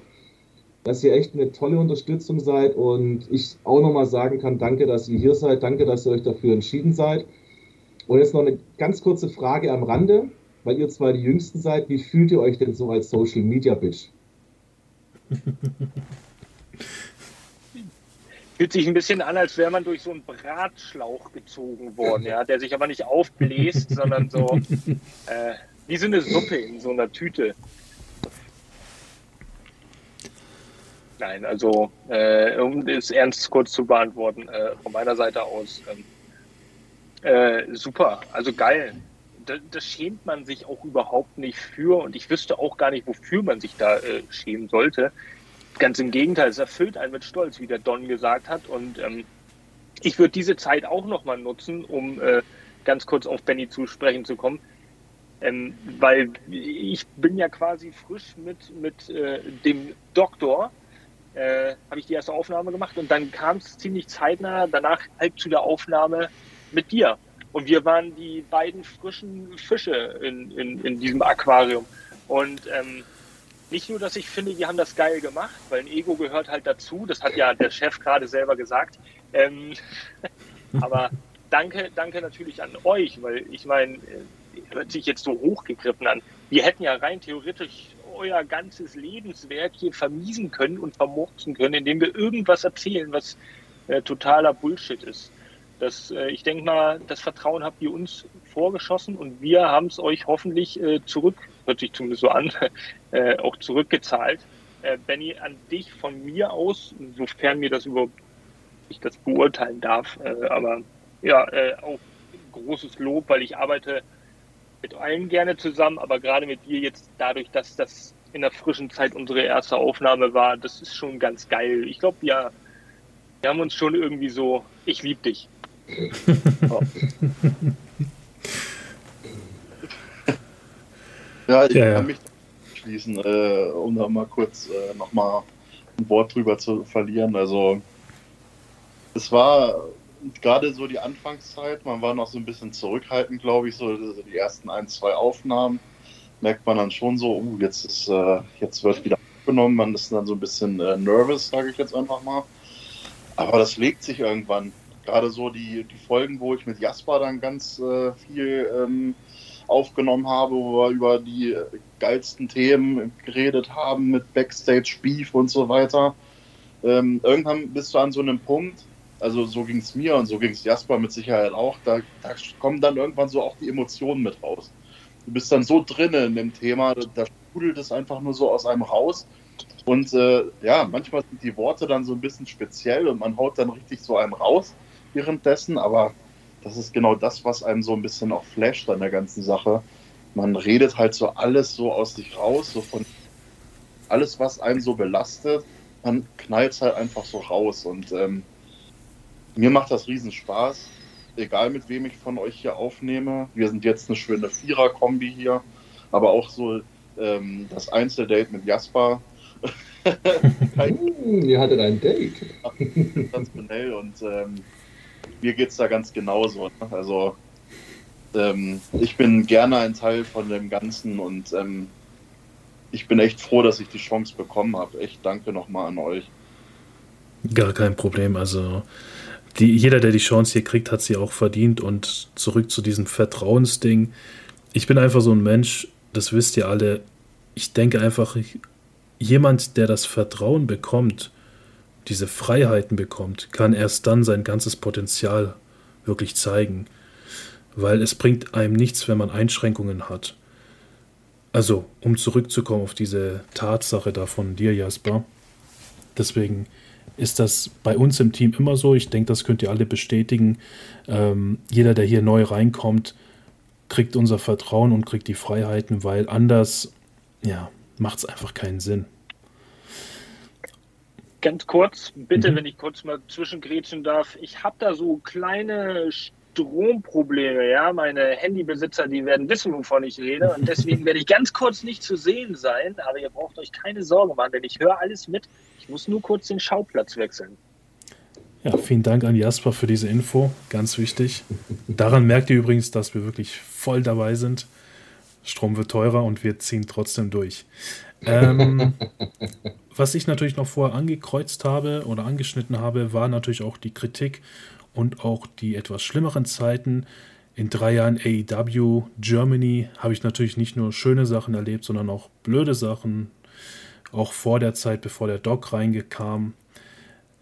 dass ihr echt eine tolle Unterstützung seid und ich auch nochmal sagen kann, danke, dass ihr hier seid, danke, dass ihr euch dafür entschieden seid. Und jetzt noch eine ganz kurze Frage am Rande, weil ihr zwei die Jüngsten seid, wie fühlt ihr euch denn so als Social Media Bitch? Fühlt sich ein bisschen an, als wäre man durch so einen Bratschlauch gezogen worden, ja, der sich aber nicht aufbläst, sondern so äh, wie so eine Suppe in so einer Tüte. Nein, also äh, um es ernst kurz zu beantworten, äh, von meiner Seite aus, ähm, äh, super, also geil. Da, das schämt man sich auch überhaupt nicht für und ich wüsste auch gar nicht, wofür man sich da äh, schämen sollte. Ganz im Gegenteil, es erfüllt einen mit Stolz, wie der Don gesagt hat. Und ähm, ich würde diese Zeit auch nochmal nutzen, um äh, ganz kurz auf Benny zu sprechen zu kommen. Ähm, weil ich bin ja quasi frisch mit, mit äh, dem Doktor, äh, habe ich die erste Aufnahme gemacht und dann kam es ziemlich zeitnah danach halt zu der Aufnahme mit dir. Und wir waren die beiden frischen Fische in, in, in diesem Aquarium. Und ähm, nicht nur, dass ich finde, wir haben das geil gemacht, weil ein Ego gehört halt dazu. Das hat ja der Chef gerade selber gesagt. Ähm, aber danke, danke natürlich an euch, weil ich meine, äh, hört sich jetzt so hochgegriffen an. Wir hätten ja rein theoretisch euer ganzes Lebenswerk hier vermiesen können und vermurksen können, indem wir irgendwas erzählen, was äh, totaler Bullshit ist. Das, äh, ich denke mal, das Vertrauen habt ihr uns vorgeschossen und wir haben es euch hoffentlich äh, zurück hört sich zumindest so an, äh, auch zurückgezahlt. Äh, Benny, an dich von mir aus, sofern mir das überhaupt ich das beurteilen darf, äh, aber ja, äh, auch großes Lob, weil ich arbeite mit allen gerne zusammen, aber gerade mit dir jetzt dadurch, dass das in der frischen Zeit unsere erste Aufnahme war, das ist schon ganz geil. Ich glaube, ja, wir haben uns schon irgendwie so, ich lieb dich. Ja, ich ja, kann mich schließen, äh, um da mal kurz äh, nochmal ein Wort drüber zu verlieren. Also es war gerade so die Anfangszeit, man war noch so ein bisschen zurückhaltend, glaube ich, so die ersten ein, zwei Aufnahmen merkt man dann schon so, uh, jetzt ist, äh, jetzt wird wieder aufgenommen, man ist dann so ein bisschen äh, nervous, sage ich jetzt einfach mal. Aber das legt sich irgendwann. Gerade so die, die Folgen, wo ich mit Jasper dann ganz äh, viel ähm, aufgenommen habe, wo wir über die geilsten Themen geredet haben mit Backstage Beef und so weiter. Ähm, irgendwann bist du an so einem Punkt, also so ging es mir und so ging es Jasper mit Sicherheit auch, da, da, kommen dann irgendwann so auch die Emotionen mit raus. Du bist dann so drin in dem Thema, da sprudelt es einfach nur so aus einem raus. Und äh, ja, manchmal sind die Worte dann so ein bisschen speziell und man haut dann richtig so einem raus währenddessen, aber das ist genau das, was einem so ein bisschen auch flasht an der ganzen Sache. Man redet halt so alles so aus sich raus, so von alles, was einem so belastet, man knallt halt einfach so raus. Und ähm, mir macht das riesen Spaß, egal mit wem ich von euch hier aufnehme. Wir sind jetzt eine schöne Vierer-Kombi hier, aber auch so ähm, das Einzeldate mit Jasper. Hm, ihr hattet ein Date. Sensationell und ähm, mir geht es da ganz genauso. Ne? Also ähm, ich bin gerne ein Teil von dem Ganzen und ähm, ich bin echt froh, dass ich die Chance bekommen habe. Echt danke nochmal an euch. Gar kein Problem. Also die, jeder, der die Chance hier kriegt, hat sie auch verdient. Und zurück zu diesem Vertrauensding. Ich bin einfach so ein Mensch, das wisst ihr alle. Ich denke einfach, jemand, der das Vertrauen bekommt, diese Freiheiten bekommt, kann erst dann sein ganzes Potenzial wirklich zeigen. Weil es bringt einem nichts, wenn man Einschränkungen hat. Also, um zurückzukommen auf diese Tatsache da von dir, Jasper. Deswegen ist das bei uns im Team immer so. Ich denke, das könnt ihr alle bestätigen. Ähm, jeder, der hier neu reinkommt, kriegt unser Vertrauen und kriegt die Freiheiten, weil anders ja, macht es einfach keinen Sinn. Ganz kurz, bitte, mhm. wenn ich kurz mal zwischengrätschen darf. Ich habe da so kleine Stromprobleme, ja. Meine Handybesitzer, die werden wissen, wovon ich rede. Und deswegen werde ich ganz kurz nicht zu sehen sein. Aber ihr braucht euch keine Sorgen machen, denn ich höre alles mit. Ich muss nur kurz den Schauplatz wechseln. Ja, vielen Dank an Jasper für diese Info. Ganz wichtig. Daran merkt ihr übrigens, dass wir wirklich voll dabei sind. Strom wird teurer und wir ziehen trotzdem durch. Ähm, was ich natürlich noch vorher angekreuzt habe oder angeschnitten habe, war natürlich auch die Kritik und auch die etwas schlimmeren Zeiten. In drei Jahren AEW Germany habe ich natürlich nicht nur schöne Sachen erlebt, sondern auch blöde Sachen, auch vor der Zeit, bevor der Doc reingekam.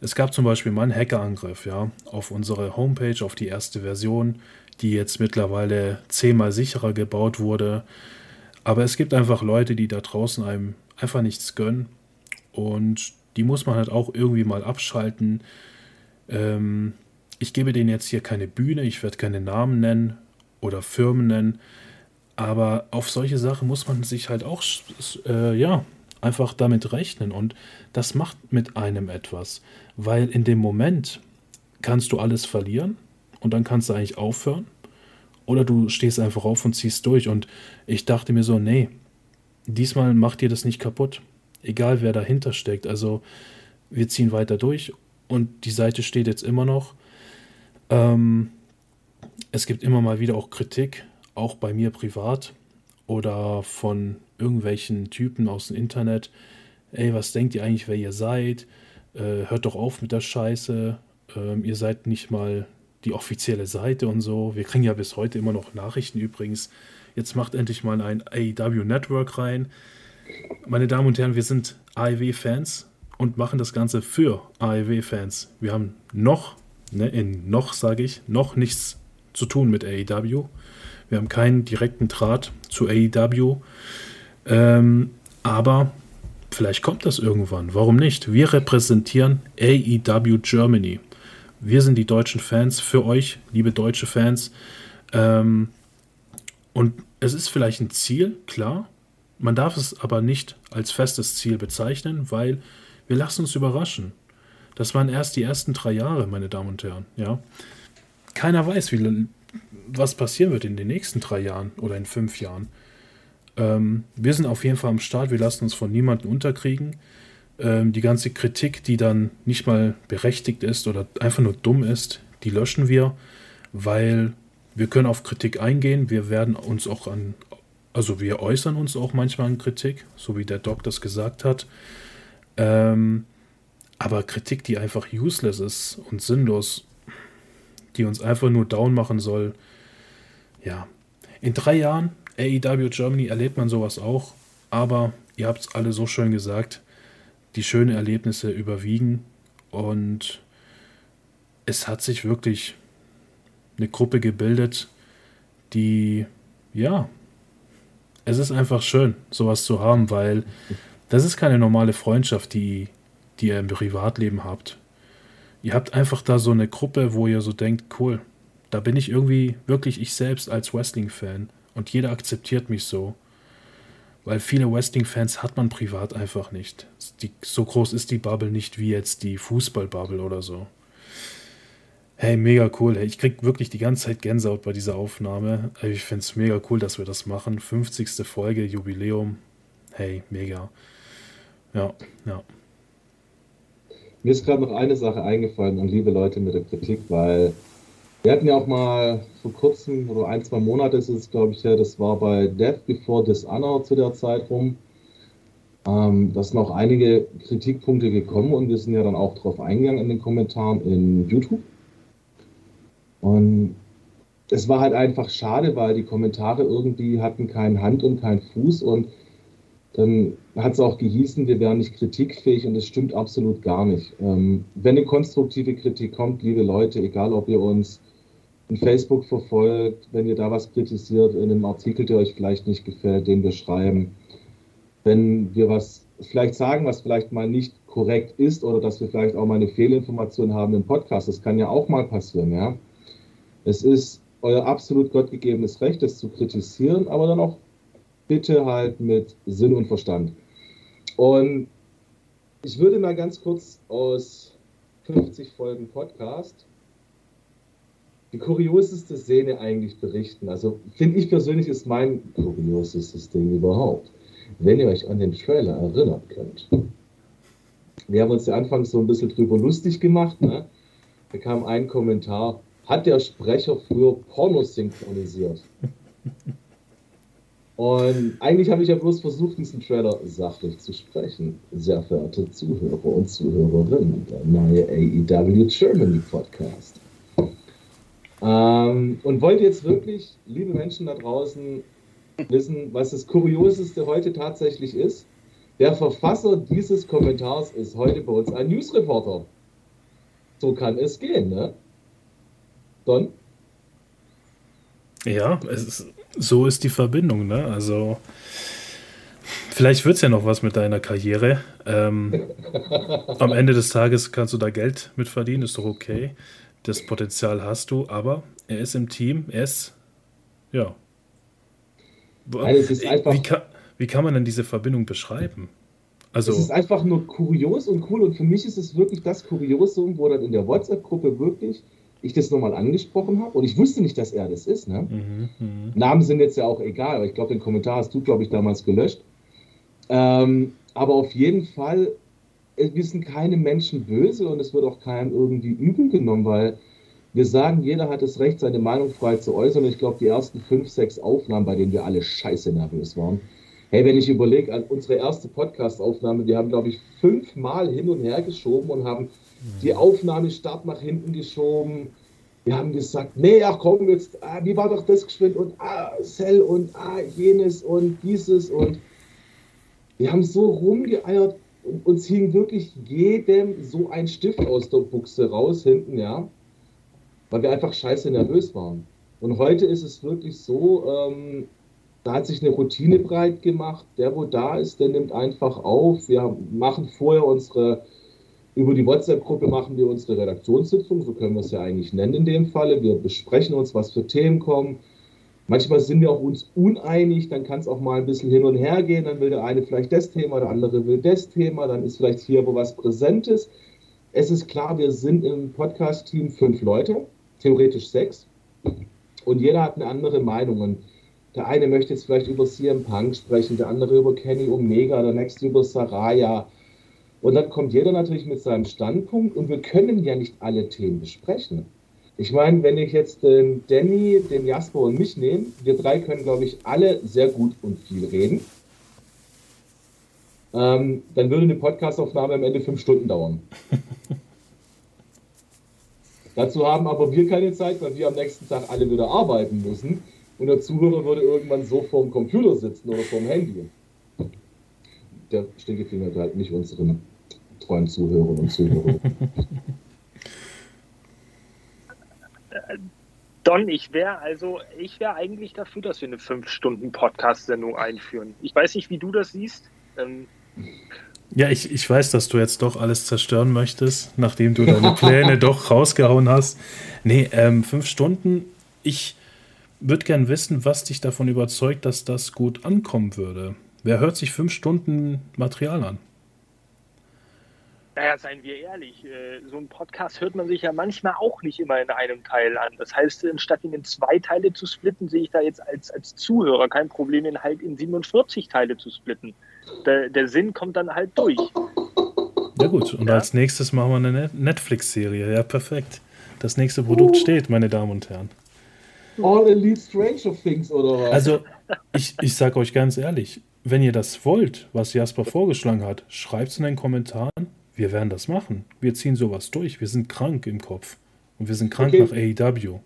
Es gab zum Beispiel mal einen Hackerangriff, ja, auf unsere Homepage, auf die erste Version, die jetzt mittlerweile zehnmal sicherer gebaut wurde. Aber es gibt einfach Leute, die da draußen einem einfach nichts gönnen. Und die muss man halt auch irgendwie mal abschalten. Ähm, ich gebe denen jetzt hier keine Bühne, ich werde keine Namen nennen oder Firmen nennen, aber auf solche Sachen muss man sich halt auch äh, ja, einfach damit rechnen und das macht mit einem etwas, weil in dem Moment kannst du alles verlieren und dann kannst du eigentlich aufhören oder du stehst einfach auf und ziehst durch und ich dachte mir so, nee, diesmal macht dir das nicht kaputt, egal wer dahinter steckt, also wir ziehen weiter durch und die Seite steht jetzt immer noch ähm, es gibt immer mal wieder auch Kritik, auch bei mir privat oder von irgendwelchen Typen aus dem Internet. Ey, was denkt ihr eigentlich, wer ihr seid? Äh, hört doch auf mit der Scheiße. Ähm, ihr seid nicht mal die offizielle Seite und so. Wir kriegen ja bis heute immer noch Nachrichten übrigens. Jetzt macht endlich mal ein AEW Network rein. Meine Damen und Herren, wir sind AEW-Fans und machen das Ganze für AEW-Fans. Wir haben noch ne, in noch, sage ich, noch nichts zu tun mit AEW. Wir haben keinen direkten Draht zu AEW. Ähm, aber vielleicht kommt das irgendwann. Warum nicht? Wir repräsentieren AEW Germany. Wir sind die deutschen Fans für euch, liebe deutsche Fans. Ähm, und es ist vielleicht ein Ziel, klar. Man darf es aber nicht als festes Ziel bezeichnen, weil wir lassen uns überraschen. Das waren erst die ersten drei Jahre, meine Damen und Herren. Ja. Keiner weiß, wie, was passieren wird in den nächsten drei Jahren oder in fünf Jahren. Ähm, wir sind auf jeden Fall am Start, wir lassen uns von niemandem unterkriegen. Ähm, die ganze Kritik, die dann nicht mal berechtigt ist oder einfach nur dumm ist, die löschen wir, weil wir können auf Kritik eingehen. Wir werden uns auch an, also wir äußern uns auch manchmal an Kritik, so wie der Doc das gesagt hat. Ähm, aber Kritik, die einfach useless ist und sinnlos, die uns einfach nur down machen soll, ja. In drei Jahren AEW Germany erlebt man sowas auch, aber ihr habt es alle so schön gesagt, die schönen Erlebnisse überwiegen und es hat sich wirklich eine Gruppe gebildet, die, ja, es ist einfach schön, sowas zu haben, weil das ist keine normale Freundschaft, die, die ihr im Privatleben habt. Ihr habt einfach da so eine Gruppe, wo ihr so denkt, cool, da bin ich irgendwie wirklich ich selbst als Wrestling-Fan und jeder akzeptiert mich so. Weil viele Wrestling-Fans hat man privat einfach nicht. Die, so groß ist die Bubble nicht wie jetzt die Fußball-Bubble oder so. Hey, mega cool. Hey, ich krieg wirklich die ganze Zeit Gänsehaut bei dieser Aufnahme. Ich finde es mega cool, dass wir das machen. 50. Folge, Jubiläum. Hey, mega. Ja, ja. Mir ist gerade noch eine Sache eingefallen an liebe Leute mit der Kritik, weil wir hatten ja auch mal vor kurzem, oder ein, zwei Monate ist es, glaube ich, ja, das war bei Death Before Dishonor zu der Zeit rum. Ähm, da sind einige Kritikpunkte gekommen und wir sind ja dann auch drauf eingegangen in den Kommentaren in YouTube. Und es war halt einfach schade, weil die Kommentare irgendwie hatten keinen Hand und keinen Fuß und dann hat es auch gehießen, wir wären nicht kritikfähig und das stimmt absolut gar nicht. Ähm, wenn eine konstruktive Kritik kommt, liebe Leute, egal ob ihr uns in Facebook verfolgt, wenn ihr da was kritisiert in einem Artikel, der euch vielleicht nicht gefällt, den wir schreiben, wenn wir was vielleicht sagen, was vielleicht mal nicht korrekt ist oder dass wir vielleicht auch mal eine Fehlinformation haben im Podcast, das kann ja auch mal passieren, ja. Es ist euer absolut gottgegebenes Recht, das zu kritisieren, aber dann auch bitte halt mit Sinn und Verstand. Und ich würde mal ganz kurz aus 50 Folgen Podcast die kurioseste Szene eigentlich berichten. Also finde ich persönlich ist mein kuriosestes Ding überhaupt. Wenn ihr euch an den Trailer erinnern könnt. Wir haben uns ja anfangs so ein bisschen drüber lustig gemacht. Ne? Da kam ein Kommentar, hat der Sprecher früher Pornos synchronisiert? Und eigentlich habe ich ja bloß versucht, diesen Trailer sachlich zu sprechen. Sehr verehrte Zuhörer und Zuhörerinnen, der neue AEW Germany Podcast. Ähm, und wollt jetzt wirklich, liebe Menschen da draußen, wissen, was das Kurioseste heute tatsächlich ist? Der Verfasser dieses Kommentars ist heute bei uns ein Newsreporter. So kann es gehen, ne? Don? Ja, ist, so ist die Verbindung, ne? Also, vielleicht wird es ja noch was mit deiner Karriere. Ähm, am Ende des Tages kannst du da Geld mit verdienen, ist doch okay das Potenzial hast du, aber er ist im Team, er ist, ja. Also ist einfach, wie, kann, wie kann man denn diese Verbindung beschreiben? Also, es ist einfach nur kurios und cool und für mich ist es wirklich das Kuriosum, wo dann in der WhatsApp-Gruppe wirklich ich das nochmal angesprochen habe und ich wusste nicht, dass er das ist. Ne? Mhm, mh. Namen sind jetzt ja auch egal, aber ich glaube, den Kommentar hast du, glaube ich, damals gelöscht. Ähm, aber auf jeden Fall wir sind keine Menschen böse und es wird auch keinem irgendwie übel genommen, weil wir sagen, jeder hat das Recht, seine Meinung frei zu äußern. Und ich glaube, die ersten fünf, sechs Aufnahmen, bei denen wir alle scheiße nervös waren. Hey, wenn ich überlege unsere erste Podcast-Aufnahme, wir haben, glaube ich, fünfmal hin und her geschoben und haben die Aufnahme Start nach hinten geschoben. Wir haben gesagt, nee, ach komm, jetzt, ah, wie war doch das geschwind und ah, Cell und ah, jenes und dieses und wir haben so rumgeeiert uns hing wirklich jedem so ein Stift aus der Buchse raus hinten, ja, weil wir einfach scheiße nervös waren. Und heute ist es wirklich so, ähm, da hat sich eine Routine breit gemacht. Der, wo da ist, der nimmt einfach auf. Wir machen vorher unsere, über die WhatsApp-Gruppe machen wir unsere Redaktionssitzung, so können wir es ja eigentlich nennen in dem Falle. Wir besprechen uns, was für Themen kommen Manchmal sind wir auch uns uneinig, dann kann es auch mal ein bisschen hin und her gehen. Dann will der eine vielleicht das Thema, der andere will das Thema, dann ist vielleicht hier wo was Präsentes. Es ist klar, wir sind im Podcast-Team fünf Leute, theoretisch sechs, und jeder hat eine andere Meinung. Der eine möchte jetzt vielleicht über CM Punk sprechen, der andere über Kenny Omega, der nächste über Saraya. Und dann kommt jeder natürlich mit seinem Standpunkt und wir können ja nicht alle Themen besprechen. Ich meine, wenn ich jetzt den Danny, den Jasper und mich nehme, wir drei können, glaube ich, alle sehr gut und viel reden. Ähm, dann würde eine Podcastaufnahme am Ende fünf Stunden dauern. Dazu haben aber wir keine Zeit, weil wir am nächsten Tag alle wieder arbeiten müssen. Und der Zuhörer würde irgendwann so vorm Computer sitzen oder vorm Handy. Der Stinkefinger gehört nicht unseren treuen Zuhörern und Zuhörern. Don, ich wäre also, ich wäre eigentlich dafür, dass wir eine 5-Stunden-Podcast-Sendung einführen. Ich weiß nicht, wie du das siehst. Ähm, ja, ich, ich weiß, dass du jetzt doch alles zerstören möchtest, nachdem du deine Pläne doch rausgehauen hast. Nee, ähm, fünf Stunden. Ich würde gern wissen, was dich davon überzeugt, dass das gut ankommen würde. Wer hört sich fünf Stunden Material an? Naja, seien wir ehrlich, äh, so ein Podcast hört man sich ja manchmal auch nicht immer in einem Teil an. Das heißt, anstatt ihn in zwei Teile zu splitten, sehe ich da jetzt als, als Zuhörer kein Problem, ihn halt in 47 Teile zu splitten. Der, der Sinn kommt dann halt durch. Ja gut, und ja. als nächstes machen wir eine Netflix-Serie. Ja, perfekt. Das nächste Produkt uh. steht, meine Damen und Herren. All Elite Stranger Things oder was? Also, ich, ich sage euch ganz ehrlich, wenn ihr das wollt, was Jasper vorgeschlagen hat, schreibt es in den Kommentaren wir werden das machen. Wir ziehen sowas durch. Wir sind krank im Kopf. Und wir sind krank okay. nach AEW.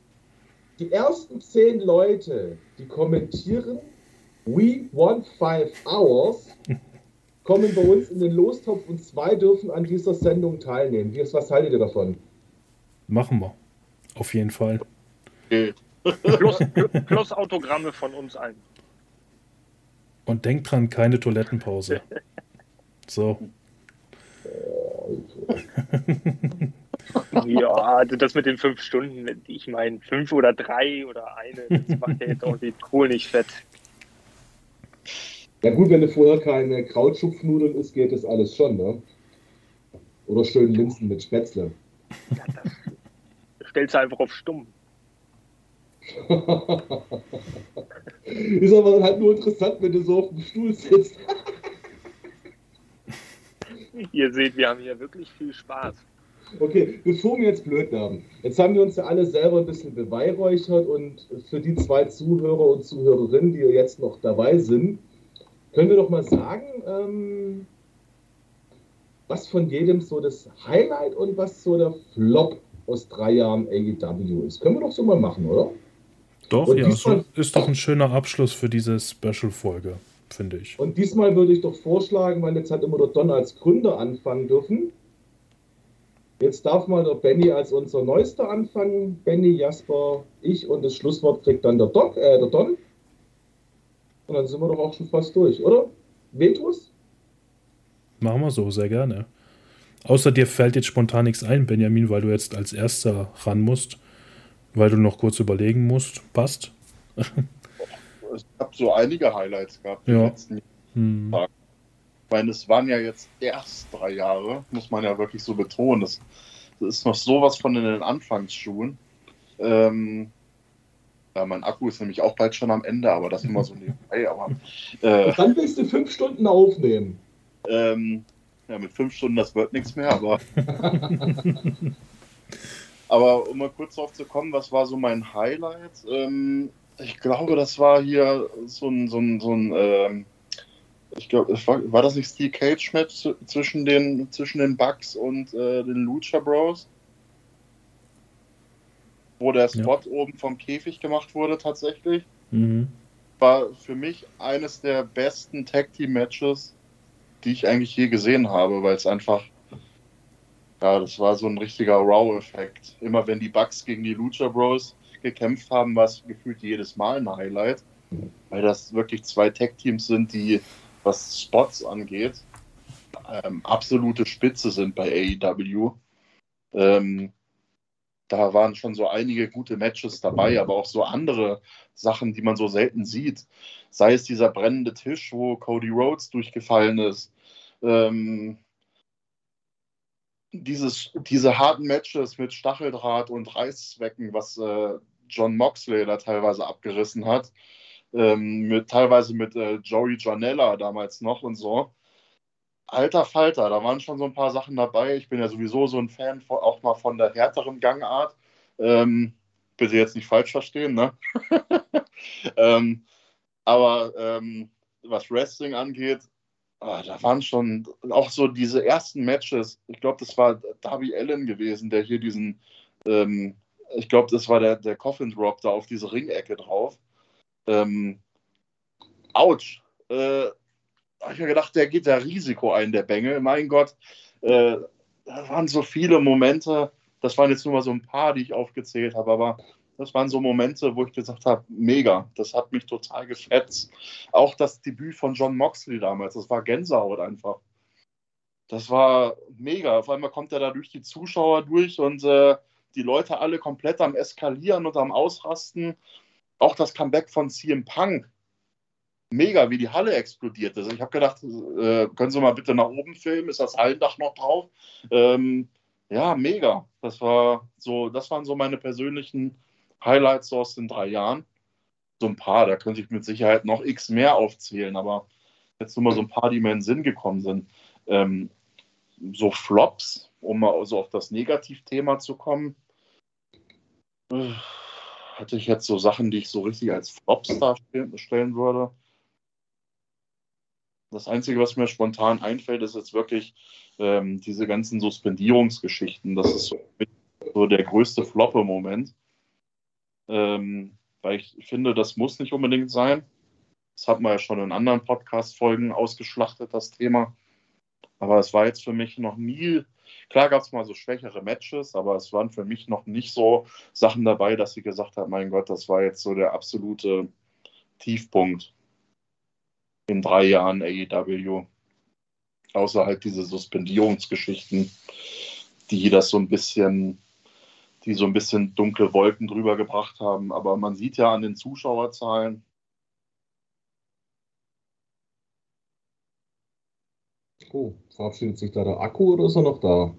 Die ersten zehn Leute, die kommentieren, we want five hours, kommen bei uns in den Lostopf und zwei dürfen an dieser Sendung teilnehmen. Was haltet ihr davon? Machen wir. Auf jeden Fall. plus, plus Autogramme von uns allen. Und denkt dran, keine Toilettenpause. So. Ja, also das mit den fünf Stunden, ich meine, fünf oder drei oder eine, das macht ja jetzt auch die Kohl nicht fett. Ja gut, wenn du vorher keine Krautschupfnudeln isst, geht das alles schon, ne? Oder schön Linsen mit Spätzle. Ja, das stellst du einfach auf stumm. ist aber halt nur interessant, wenn du so auf dem Stuhl sitzt. Ihr seht, wir haben hier wirklich viel Spaß. Okay, bevor wir jetzt blöd werden, jetzt haben wir uns ja alle selber ein bisschen beweihräuchert und für die zwei Zuhörer und Zuhörerinnen, die jetzt noch dabei sind, können wir doch mal sagen, ähm, was von jedem so das Highlight und was so der Flop aus drei Jahren AEW ist. Können wir doch so mal machen, oder? Doch, und ja, so ist doch ein schöner Abschluss für diese Special-Folge finde ich. Und diesmal würde ich doch vorschlagen, weil jetzt hat immer der Don als Gründer anfangen dürfen. Jetzt darf mal der Benny als unser Neuester anfangen. Benny, Jasper, ich und das Schlusswort kriegt dann der, Doc, äh, der Don. Und dann sind wir doch auch schon fast durch, oder? Vetus? Machen wir so, sehr gerne. Außer dir fällt jetzt spontan nichts ein, Benjamin, weil du jetzt als Erster ran musst, weil du noch kurz überlegen musst. Passt? ich habe so einige Highlights gehabt ja. die letzten hm. Tage. Ich meine, es waren ja jetzt erst drei Jahre, muss man ja wirklich so betonen. Das, das ist noch sowas von in den Anfangsschuhen. Ähm, ja, mein Akku ist nämlich auch bald schon am Ende, aber das immer so nebenbei. Aber, äh, dann willst du fünf Stunden aufnehmen. Ähm, ja, mit fünf Stunden, das wird nichts mehr, aber. aber um mal kurz drauf zu kommen, was war so mein Highlight? Ähm, ich glaube, das war hier so ein, so ein, so ein ähm, ich glaube, war, war das nicht Steel Cage Match zwischen den, zwischen den Bucks und äh, den Lucha Bros? Wo der Spot ja. oben vom Käfig gemacht wurde, tatsächlich. Mhm. War für mich eines der besten Tag Team Matches, die ich eigentlich je gesehen habe, weil es einfach, ja, das war so ein richtiger Raw-Effekt. Immer wenn die Bucks gegen die Lucha Bros gekämpft haben, war es gefühlt jedes Mal ein Highlight, weil das wirklich zwei Tech-Teams sind, die, was Spots angeht, ähm, absolute Spitze sind bei AEW. Ähm, da waren schon so einige gute Matches dabei, aber auch so andere Sachen, die man so selten sieht. Sei es dieser brennende Tisch, wo Cody Rhodes durchgefallen ist. Ähm, dieses, diese harten Matches mit Stacheldraht und Reißzwecken, was äh, John Moxley da teilweise abgerissen hat. ähm, mit, teilweise mit äh, Joey Janella damals noch und so. Alter Falter, da waren schon so ein paar Sachen dabei. Ich bin ja sowieso so ein Fan von, auch mal von der härteren Gangart. Ähm, bitte jetzt nicht falsch verstehen, ne? ähm, aber ähm, was Wrestling angeht, ah, da waren schon auch so diese ersten Matches. Ich glaube, das war Darby Allen gewesen, der hier diesen, ähm, ich glaube, das war der, der Coffin Drop da auf diese Ringecke drauf. Ähm, ouch. Äh, habe ich mir gedacht, der geht da Risiko ein, der Bengel. Mein Gott, äh, da waren so viele Momente. Das waren jetzt nur mal so ein paar, die ich aufgezählt habe, aber das waren so Momente, wo ich gesagt habe, mega, das hat mich total gefetzt. Auch das Debüt von John Moxley damals, das war Gänsehaut einfach. Das war mega. Auf einmal kommt er da durch die Zuschauer durch und äh, die Leute alle komplett am Eskalieren und am Ausrasten. Auch das Comeback von CM Punk. Mega, wie die Halle explodiert ist. Ich habe gedacht, äh, können Sie mal bitte nach oben filmen? Ist das Hallendach noch drauf? Ähm, ja, mega. Das war so, das waren so meine persönlichen Highlights aus den drei Jahren. So ein paar, da könnte ich mit Sicherheit noch x mehr aufzählen, aber jetzt nur mal so ein paar, die mir in den Sinn gekommen sind. Ähm, so Flops, um mal so auf das Negativthema zu kommen, hatte ich jetzt so Sachen, die ich so richtig als Flops darstellen würde. Das Einzige, was mir spontan einfällt, ist jetzt wirklich ähm, diese ganzen Suspendierungsgeschichten. Das ist so, so der größte Flop im Moment. Ähm, weil ich finde, das muss nicht unbedingt sein. Das hat man ja schon in anderen Podcast-Folgen ausgeschlachtet, das Thema. Aber es war jetzt für mich noch nie, klar gab es mal so schwächere Matches, aber es waren für mich noch nicht so Sachen dabei, dass sie gesagt hat, mein Gott, das war jetzt so der absolute Tiefpunkt in drei Jahren AEW. Außer halt diese Suspendierungsgeschichten, die das so ein bisschen die so ein bisschen dunkle Wolken drüber gebracht haben. Aber man sieht ja an den Zuschauerzahlen. Oh, verabschiedet sich da der Akku oder ist er noch da?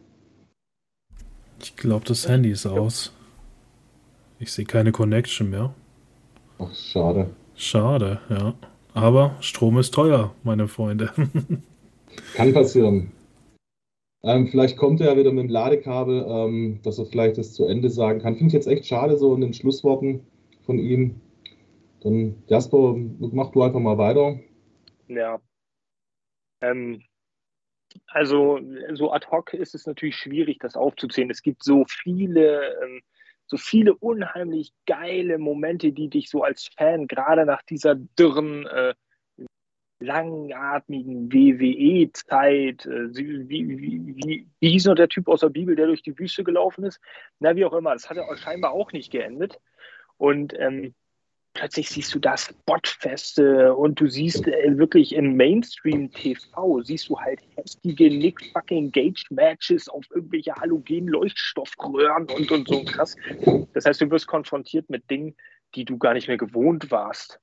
Ich glaube, das Handy ist aus. Ich sehe keine Connection mehr. Ach, schade. Schade, ja. Aber Strom ist teuer, meine Freunde. Kann passieren. Ähm, vielleicht kommt er ja wieder mit dem Ladekabel, ähm, dass er vielleicht das zu Ende sagen kann. Finde ich jetzt echt schade, so in den Schlussworten von ihm. Dann, Jasper, mach du einfach mal weiter. Ja. Ähm, also, so ad hoc ist es natürlich schwierig, das aufzuzählen. Es gibt so viele, ähm, so viele unheimlich geile Momente, die dich so als Fan gerade nach dieser dürren äh, langatmigen WWE-Zeit. Äh, wie, wie, wie, wie, hieß noch der Typ aus der Bibel, der durch die Wüste gelaufen ist? Na, wie auch immer, das hat ja scheinbar auch nicht geendet. Und ähm, plötzlich siehst du das Botfeste und du siehst äh, wirklich im Mainstream-TV, siehst du halt heftige Nick fucking Gage-Matches auf irgendwelche Halogen-Leuchtstoffröhren und, und so krass. Das heißt, du wirst konfrontiert mit Dingen, die du gar nicht mehr gewohnt warst.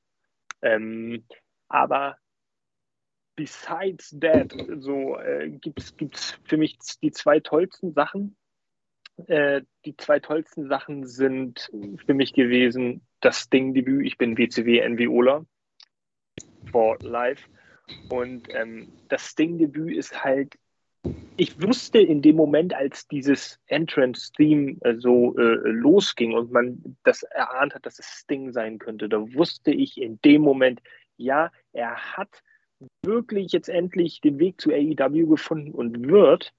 Ähm, aber besides that, so äh, gibt es für mich die zwei tollsten Sachen. Äh, die zwei tollsten Sachen sind für mich gewesen das Sting-Debüt. Ich bin WCW NWOler for life. Und ähm, das Sting-Debüt ist halt, ich wusste in dem Moment, als dieses Entrance-Theme äh, so äh, losging und man das erahnt hat, dass es Sting sein könnte, da wusste ich in dem Moment, ja, er hat wirklich jetzt endlich den Weg zu AEW gefunden und wird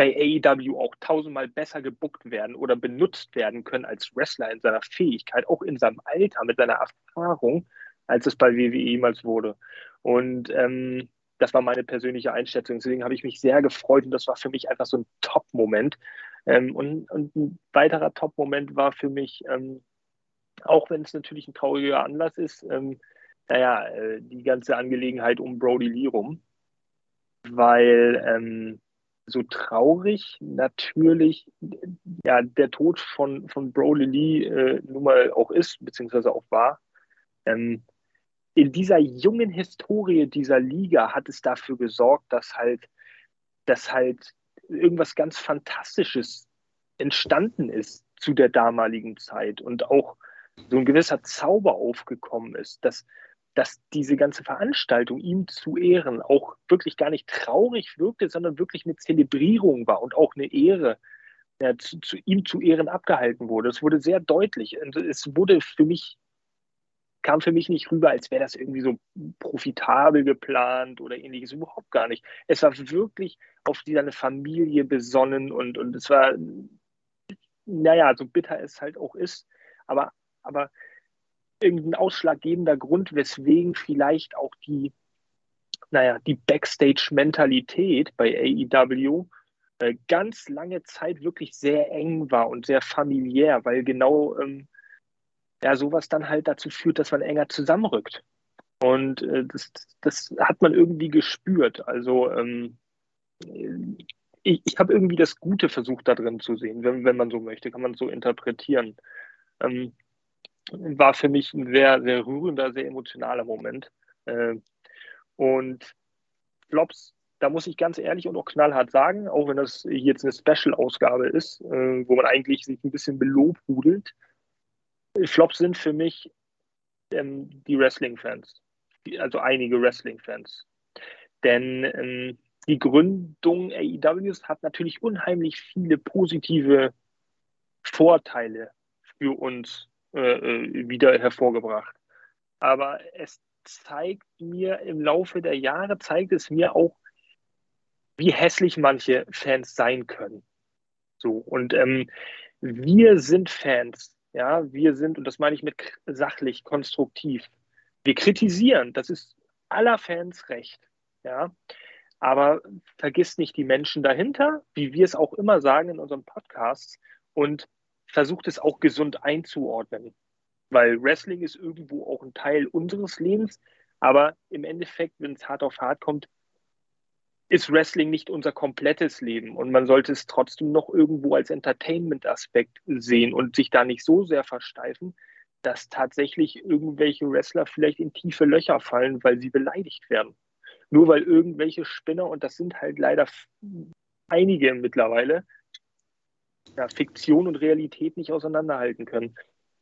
bei AEW auch tausendmal besser gebuckt werden oder benutzt werden können als Wrestler in seiner Fähigkeit, auch in seinem Alter, mit seiner Erfahrung, als es bei WWE jemals wurde. Und ähm, das war meine persönliche Einschätzung. Deswegen habe ich mich sehr gefreut und das war für mich einfach so ein Top-Moment. Ähm, und, und, ein weiterer Top-Moment war für mich, ähm, auch wenn es natürlich ein trauriger Anlass ist, ähm, naja, äh, die ganze Angelegenheit um Brody Lee rum, weil ähm, so traurig natürlich ja, der Tod von, von Brody Lee äh, nun mal auch ist, beziehungsweise auch war. Ähm, in dieser jungen Historie dieser Liga hat es dafür gesorgt, dass halt, dass halt irgendwas ganz Fantastisches entstanden ist zu der damaligen Zeit und auch so ein gewisser Zauber aufgekommen ist, dass, dass diese ganze Veranstaltung ihm zu Ehren auch wirklich gar nicht traurig wirkte, sondern wirklich eine Zelebrierung war und auch eine Ehre ja, zu, zu, ihm zu Ehren abgehalten wurde. Es wurde sehr deutlich. Und es wurde für mich, kam für mich nicht rüber, als wäre das irgendwie so profitabel geplant oder ähnliches. Überhaupt gar nicht. Es war wirklich auf seine Familie besonnen und, und es war, naja, so bitter es halt auch ist, aber, aber irgendein ausschlaggebender Grund, weswegen vielleicht auch die, naja, die Backstage-Mentalität bei AEW äh, ganz lange Zeit wirklich sehr eng war und sehr familiär, weil genau ähm, ja, sowas dann halt dazu führt, dass man enger zusammenrückt. Und äh, das, das hat man irgendwie gespürt. Also ähm, ich, ich habe irgendwie das Gute versucht da drin zu sehen, wenn, wenn man so möchte, kann man so interpretieren. Ähm, war für mich ein sehr, sehr rührender, sehr emotionaler Moment. Äh, und Flops, da muss ich ganz ehrlich und auch knallhart sagen, auch wenn das jetzt eine Special-Ausgabe ist, äh, wo man eigentlich sich ein bisschen belobhudelt, Flops sind für mich ähm, die Wrestling-Fans, also einige Wrestling-Fans. Denn ähm, die Gründung AEWs hat natürlich unheimlich viele positive Vorteile für uns äh, äh, wieder hervorgebracht. Aber es zeigt mir im Laufe der Jahre, zeigt es mir auch, wie hässlich manche Fans sein können. So, und ähm, wir sind Fans, ja, wir sind, und das meine ich mit sachlich, konstruktiv. Wir kritisieren, das ist aller Fans recht, ja. Aber vergiss nicht die Menschen dahinter, wie wir es auch immer sagen in unseren Podcasts, und versucht es auch gesund einzuordnen. Weil Wrestling ist irgendwo auch ein Teil unseres Lebens, aber im Endeffekt, wenn es hart auf hart kommt, ist Wrestling nicht unser komplettes Leben und man sollte es trotzdem noch irgendwo als Entertainment-Aspekt sehen und sich da nicht so sehr versteifen, dass tatsächlich irgendwelche Wrestler vielleicht in tiefe Löcher fallen, weil sie beleidigt werden. Nur weil irgendwelche Spinner, und das sind halt leider einige mittlerweile, ja, Fiktion und Realität nicht auseinanderhalten können.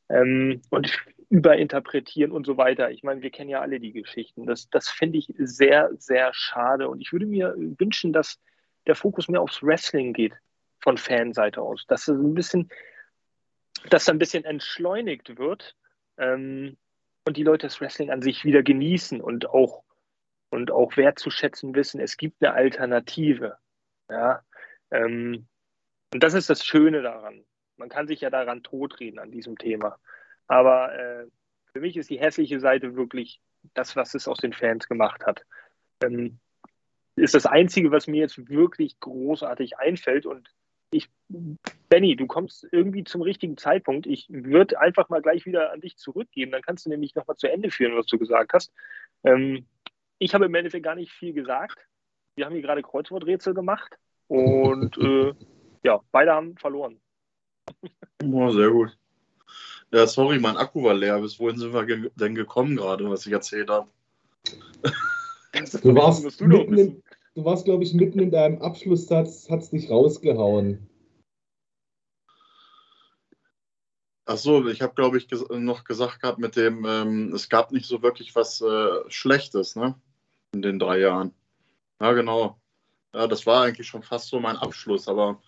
Ähm, und überinterpretieren und so weiter. Ich meine, wir kennen ja alle die Geschichten. Das, das finde ich sehr, sehr schade. Und ich würde mir wünschen, dass der Fokus mehr aufs Wrestling geht von Fanseite aus. Dass es ein bisschen, dass da ein bisschen entschleunigt wird ähm, und die Leute das Wrestling an sich wieder genießen und auch, und auch wertzuschätzen wissen, es gibt eine Alternative. Ja, ähm, und das ist das Schöne daran. Man kann sich ja daran totreden an diesem Thema. Aber äh, für mich ist die hässliche Seite wirklich das, was es aus den Fans gemacht hat. Ähm, ist das Einzige, was mir jetzt wirklich großartig einfällt. Und ich, Benny, du kommst irgendwie zum richtigen Zeitpunkt. Ich würde einfach mal gleich wieder an dich zurückgeben. Dann kannst du nämlich nochmal zu Ende führen, was du gesagt hast. Ähm, ich habe im Endeffekt gar nicht viel gesagt. Wir haben hier gerade Kreuzworträtsel gemacht und äh, ja, beide haben verloren. Oh, sehr gut. Ja, sorry, mein Akku war leer. Bis wohin sind wir ge denn gekommen gerade, was ich erzählt habe? Du warst, du, in, du warst, glaube ich, mitten in deinem Abschlusssatz, hat es dich rausgehauen. Ach so, ich habe, glaube ich, ges noch gesagt gehabt mit dem, ähm, es gab nicht so wirklich was äh, Schlechtes, ne? In den drei Jahren. Ja, genau. Ja, das war eigentlich schon fast so mein Abschluss, aber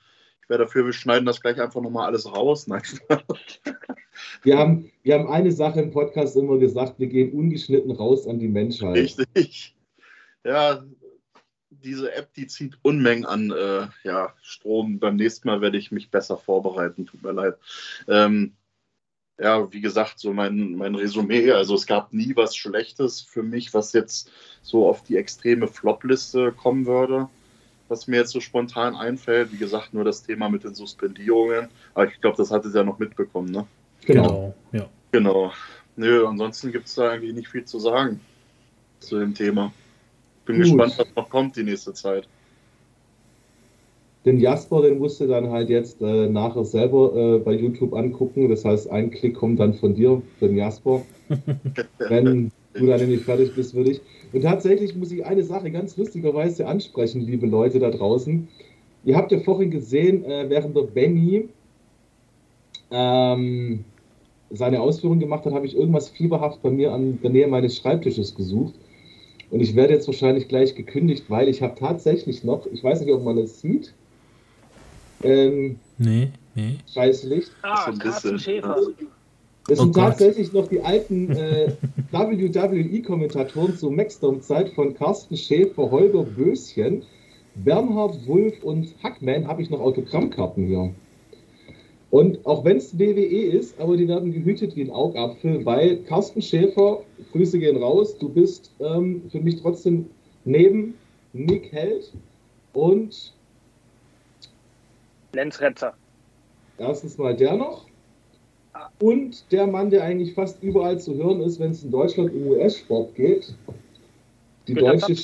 wäre dafür, wir schneiden das gleich einfach nochmal alles raus. Nein. wir, haben, wir haben eine Sache im Podcast immer gesagt, wir gehen ungeschnitten raus an die Menschheit. Richtig. Ja, diese App, die zieht Unmengen an äh, ja, Strom. Beim nächsten Mal werde ich mich besser vorbereiten, tut mir leid. Ähm, ja, wie gesagt, so mein, mein Resümee, also es gab nie was Schlechtes für mich, was jetzt so auf die extreme Flop-Liste kommen würde was mir jetzt so spontan einfällt. Wie gesagt, nur das Thema mit den Suspendierungen. Aber ich glaube, das hattet ihr ja noch mitbekommen, ne? Genau, genau ja. Genau. Nö, ansonsten gibt es da eigentlich nicht viel zu sagen zu dem Thema. Bin Gut. gespannt, was noch kommt die nächste Zeit. Den Jasper, den musst du dann halt jetzt äh, nachher selber äh, bei YouTube angucken. Das heißt, ein Klick kommt dann von dir, den Jasper. Wenn du dann nicht fertig bist, würde ich. Und tatsächlich muss ich eine Sache ganz lustigerweise ansprechen, liebe Leute da draußen. Ihr habt ja vorhin gesehen, äh, während der Benny ähm, seine Ausführungen gemacht hat, habe ich irgendwas fieberhaft bei mir an der Nähe meines Schreibtisches gesucht. Und ich werde jetzt wahrscheinlich gleich gekündigt, weil ich habe tatsächlich noch, ich weiß nicht, ob man das sieht. Ähm, nee, nee. Scheiß Licht. Ah, Carsten Schäfer. Das sind oh tatsächlich noch die alten äh, WWE-Kommentatoren zur Maxdome-Zeit von Carsten Schäfer, Holger Böschen, Bernhard Wulff und Hackman habe ich noch Autogrammkarten hier. Und auch wenn es WWE ist, aber die werden gehütet wie ein Augapfel, weil Carsten Schäfer, Grüße gehen raus, du bist ähm, für mich trotzdem neben Nick Held und Lenz Retzer. Erstens mal der noch. Und der Mann, der eigentlich fast überall zu hören ist, wenn es in Deutschland um US-Sport geht. Die deutsche,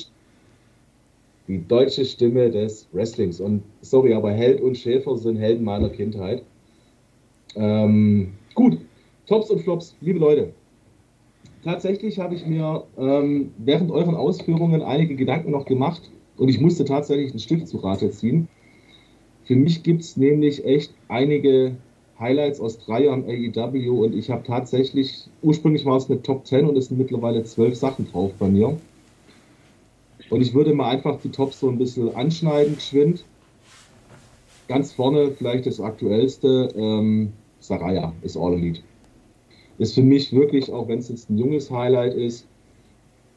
die deutsche Stimme des Wrestlings. Und sorry, aber Held und Schäfer sind Helden meiner Kindheit. Ähm, gut, Tops und Flops, liebe Leute. Tatsächlich habe ich mir ähm, während euren Ausführungen einige Gedanken noch gemacht und ich musste tatsächlich ein Stück zu Rate ziehen. Für mich gibt es nämlich echt einige Highlights aus drei Jahren AEW und ich habe tatsächlich, ursprünglich war es eine Top 10 und es sind mittlerweile zwölf Sachen drauf bei mir. Und ich würde mal einfach die Tops so ein bisschen anschneiden, geschwind. Ganz vorne vielleicht das aktuellste, ähm, Saraya ist All Elite. Ist für mich wirklich, auch wenn es jetzt ein junges Highlight ist,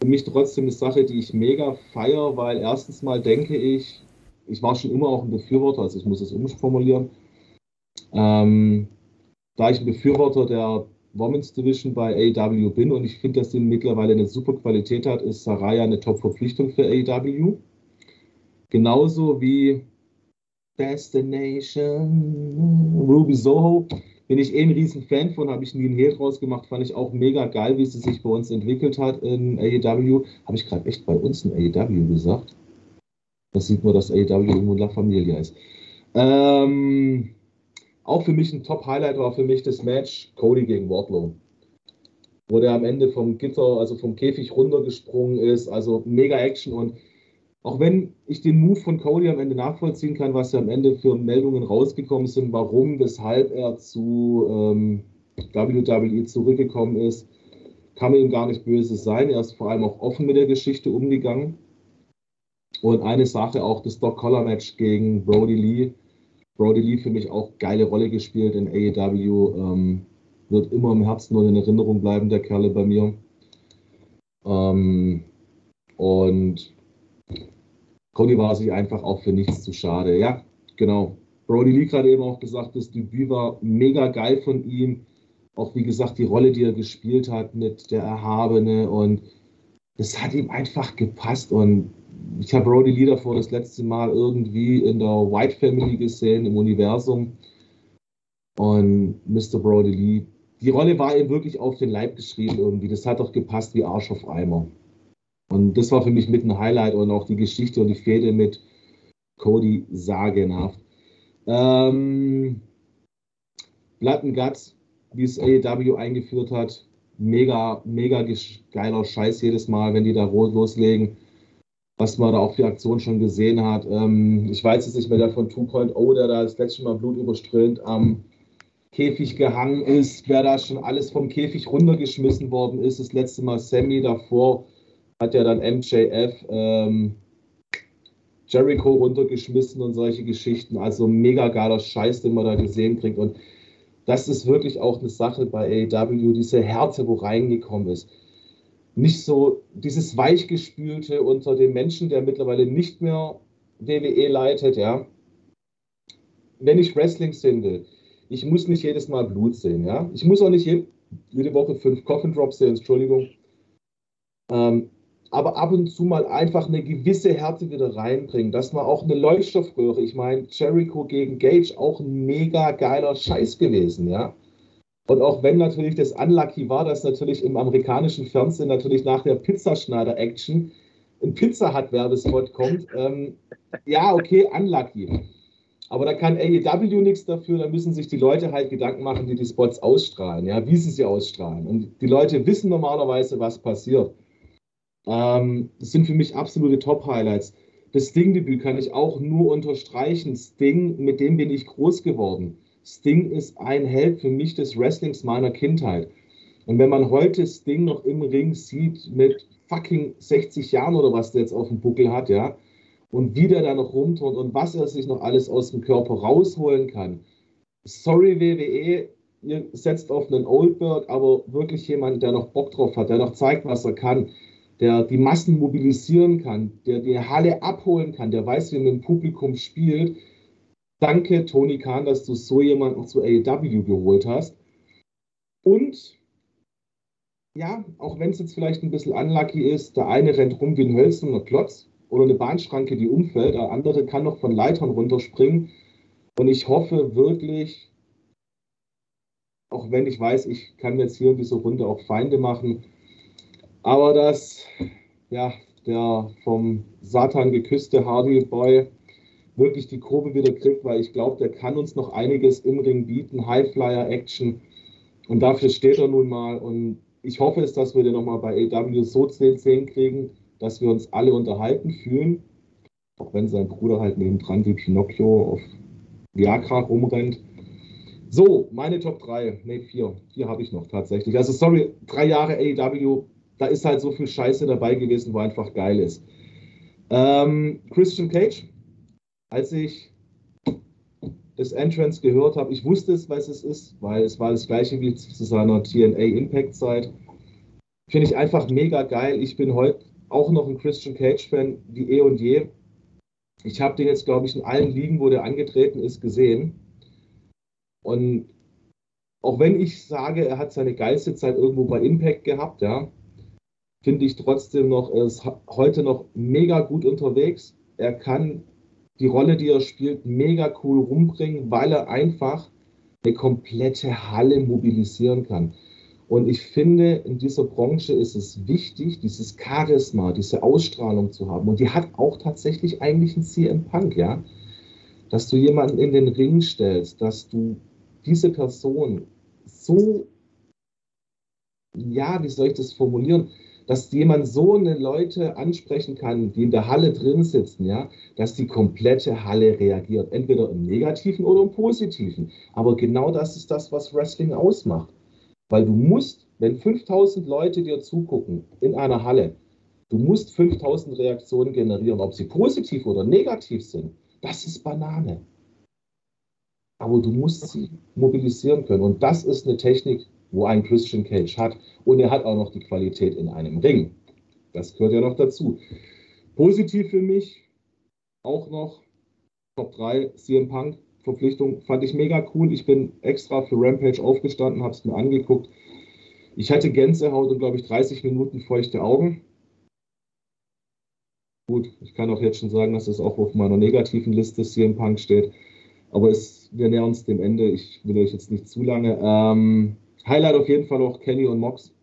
für mich trotzdem eine Sache, die ich mega feiere, weil erstens mal denke ich, ich war schon immer auch ein Befürworter, also ich muss es umformulieren, ähm, da ich ein Befürworter der Women's Division bei AEW bin und ich finde, dass die mittlerweile eine super Qualität hat, ist Saraya eine Top-Verpflichtung für AEW. Genauso wie Destination Ruby Soho bin ich eh ein riesen Fan von, habe ich nie einen Hehl draus gemacht, fand ich auch mega geil, wie sie sich bei uns entwickelt hat in AEW. Habe ich gerade echt bei uns in AEW gesagt? Das sieht man, dass AEW irgendwo La Familia ist. Ähm, auch für mich ein Top-Highlight war für mich das Match Cody gegen Wardlow. Wo der am Ende vom Gitter, also vom Käfig runtergesprungen ist. Also mega Action und auch wenn ich den Move von Cody am Ende nachvollziehen kann, was ja am Ende für Meldungen rausgekommen sind, warum, weshalb er zu ähm, WWE zurückgekommen ist, kann man ihm gar nicht böse sein. Er ist vor allem auch offen mit der Geschichte umgegangen. Und eine Sache auch das Doc Collar Match gegen Brody Lee. Brody Lee für mich auch geile Rolle gespielt in AEW. Ähm, wird immer im Herzen und in Erinnerung bleiben, der Kerle bei mir. Ähm, und Cody war sich einfach auch für nichts zu schade. Ja, genau. Brody Lee gerade eben auch gesagt, das Debüt war mega geil von ihm. Auch wie gesagt, die Rolle, die er gespielt hat mit der Erhabene und das hat ihm einfach gepasst. Und ich habe Brody Lee davor das letzte Mal irgendwie in der White Family gesehen, im Universum. Und Mr. Brody Lee, die Rolle war ihm wirklich auf den Leib geschrieben irgendwie. Das hat doch gepasst wie Arsch auf Eimer. Und das war für mich mit ein Highlight und auch die Geschichte und die Fehde mit Cody sagenhaft. Ähm, Blood and Guts, wie es AEW eingeführt hat, mega, mega geiler Scheiß jedes Mal, wenn die da loslegen. Was man da auch für Aktionen schon gesehen hat. Ähm, ich weiß jetzt nicht mehr der von 2.0, der da das letzte Mal blutüberströmt am Käfig gehangen ist, wer da schon alles vom Käfig runtergeschmissen worden ist. Das letzte Mal Sammy davor hat ja dann MJF ähm, Jericho runtergeschmissen und solche Geschichten. Also mega geiler Scheiß, den man da gesehen kriegt. Und das ist wirklich auch eine Sache bei AEW, diese Härte, wo reingekommen ist. Nicht so dieses Weichgespülte unter dem Menschen, der mittlerweile nicht mehr WWE leitet, ja. Wenn ich Wrestling sehen will, ich muss nicht jedes Mal Blut sehen, ja. Ich muss auch nicht jede Woche fünf Coffin Drops sehen, Entschuldigung. Ähm, aber ab und zu mal einfach eine gewisse Härte wieder reinbringen, dass man auch eine Leuchtstoffröhre, ich meine, Jericho gegen Gage, auch ein mega geiler Scheiß gewesen, ja. Und auch wenn natürlich das unlucky war, dass natürlich im amerikanischen Fernsehen natürlich nach der Pizzaschneider-Action ein Pizza Hut Werbespot kommt, ähm, ja, okay, unlucky. Aber da kann AEW nichts dafür, da müssen sich die Leute halt Gedanken machen, die die Spots ausstrahlen, ja, wie sie sie ausstrahlen. Und die Leute wissen normalerweise, was passiert. Ähm, das sind für mich absolute Top-Highlights. Das Sting-Debüt kann ich auch nur unterstreichen. Sting, mit dem bin ich groß geworden. Sting ist ein Held für mich des Wrestlings meiner Kindheit. Und wenn man heute Sting noch im Ring sieht mit fucking 60 Jahren oder was der jetzt auf dem Buckel hat, ja, und wie der da noch rumturnt und was er sich noch alles aus dem Körper rausholen kann. Sorry WWE, ihr setzt auf einen Oldberg, aber wirklich jemand, der noch Bock drauf hat, der noch zeigt, was er kann, der die Massen mobilisieren kann, der die Halle abholen kann, der weiß, wie man im Publikum spielt. Danke, Tony Khan, dass du so jemanden zu AEW geholt hast. Und ja, auch wenn es jetzt vielleicht ein bisschen unlucky ist, der eine rennt rum wie ein hölzerner Klotz oder eine Bahnschranke, die umfällt, der andere kann noch von Leitern runterspringen. Und ich hoffe wirklich, auch wenn ich weiß, ich kann jetzt hier in dieser Runde auch Feinde machen, aber dass ja, der vom Satan geküsste Hardy Boy wirklich die Kurve wieder kriegt, weil ich glaube, der kann uns noch einiges im Ring bieten, Highflyer-Action. Und dafür steht er nun mal. Und ich hoffe es, dass wir den nochmal bei AW so 10-10 kriegen, dass wir uns alle unterhalten fühlen. Auch wenn sein Bruder halt nebendran wie Pinocchio auf Viagra rumrennt. So, meine Top 3. Ne, 4. 4 habe ich noch tatsächlich. Also, sorry, drei Jahre AEW, da ist halt so viel Scheiße dabei gewesen, wo einfach geil ist. Ähm, Christian Cage, als ich das Entrance gehört habe, ich wusste es, was es ist, weil es war das gleiche wie zu seiner TNA Impact Zeit. Finde ich einfach mega geil. Ich bin heute auch noch ein Christian Cage Fan wie eh und je. Ich habe den jetzt, glaube ich, in allen Ligen, wo der angetreten ist, gesehen. Und auch wenn ich sage, er hat seine geilste Zeit irgendwo bei Impact gehabt, ja, finde ich trotzdem noch, er ist heute noch mega gut unterwegs. Er kann die Rolle, die er spielt, mega cool rumbringen, weil er einfach eine komplette Halle mobilisieren kann. Und ich finde, in dieser Branche ist es wichtig, dieses Charisma, diese Ausstrahlung zu haben. Und die hat auch tatsächlich eigentlich ein CM Punk, ja. Dass du jemanden in den Ring stellst, dass du diese Person so, ja, wie soll ich das formulieren, dass jemand so eine Leute ansprechen kann, die in der Halle drin sitzen, ja, dass die komplette Halle reagiert, entweder im Negativen oder im Positiven. Aber genau das ist das, was Wrestling ausmacht. Weil du musst, wenn 5000 Leute dir zugucken in einer Halle, du musst 5000 Reaktionen generieren, ob sie positiv oder negativ sind. Das ist Banane. Aber du musst sie mobilisieren können. Und das ist eine Technik, wo ein Christian Cage hat. Und er hat auch noch die Qualität in einem Ring. Das gehört ja noch dazu. Positiv für mich auch noch Top 3 CM Punk Verpflichtung. Fand ich mega cool. Ich bin extra für Rampage aufgestanden, habe es mir angeguckt. Ich hatte Gänsehaut und glaube ich 30 Minuten feuchte Augen. Gut, ich kann auch jetzt schon sagen, dass es auch auf meiner negativen Liste CM Punk steht. Aber es, wir nähern uns dem Ende. Ich will euch jetzt nicht zu lange. Ähm, Highlight auf jeden Fall auch Kenny und Mox.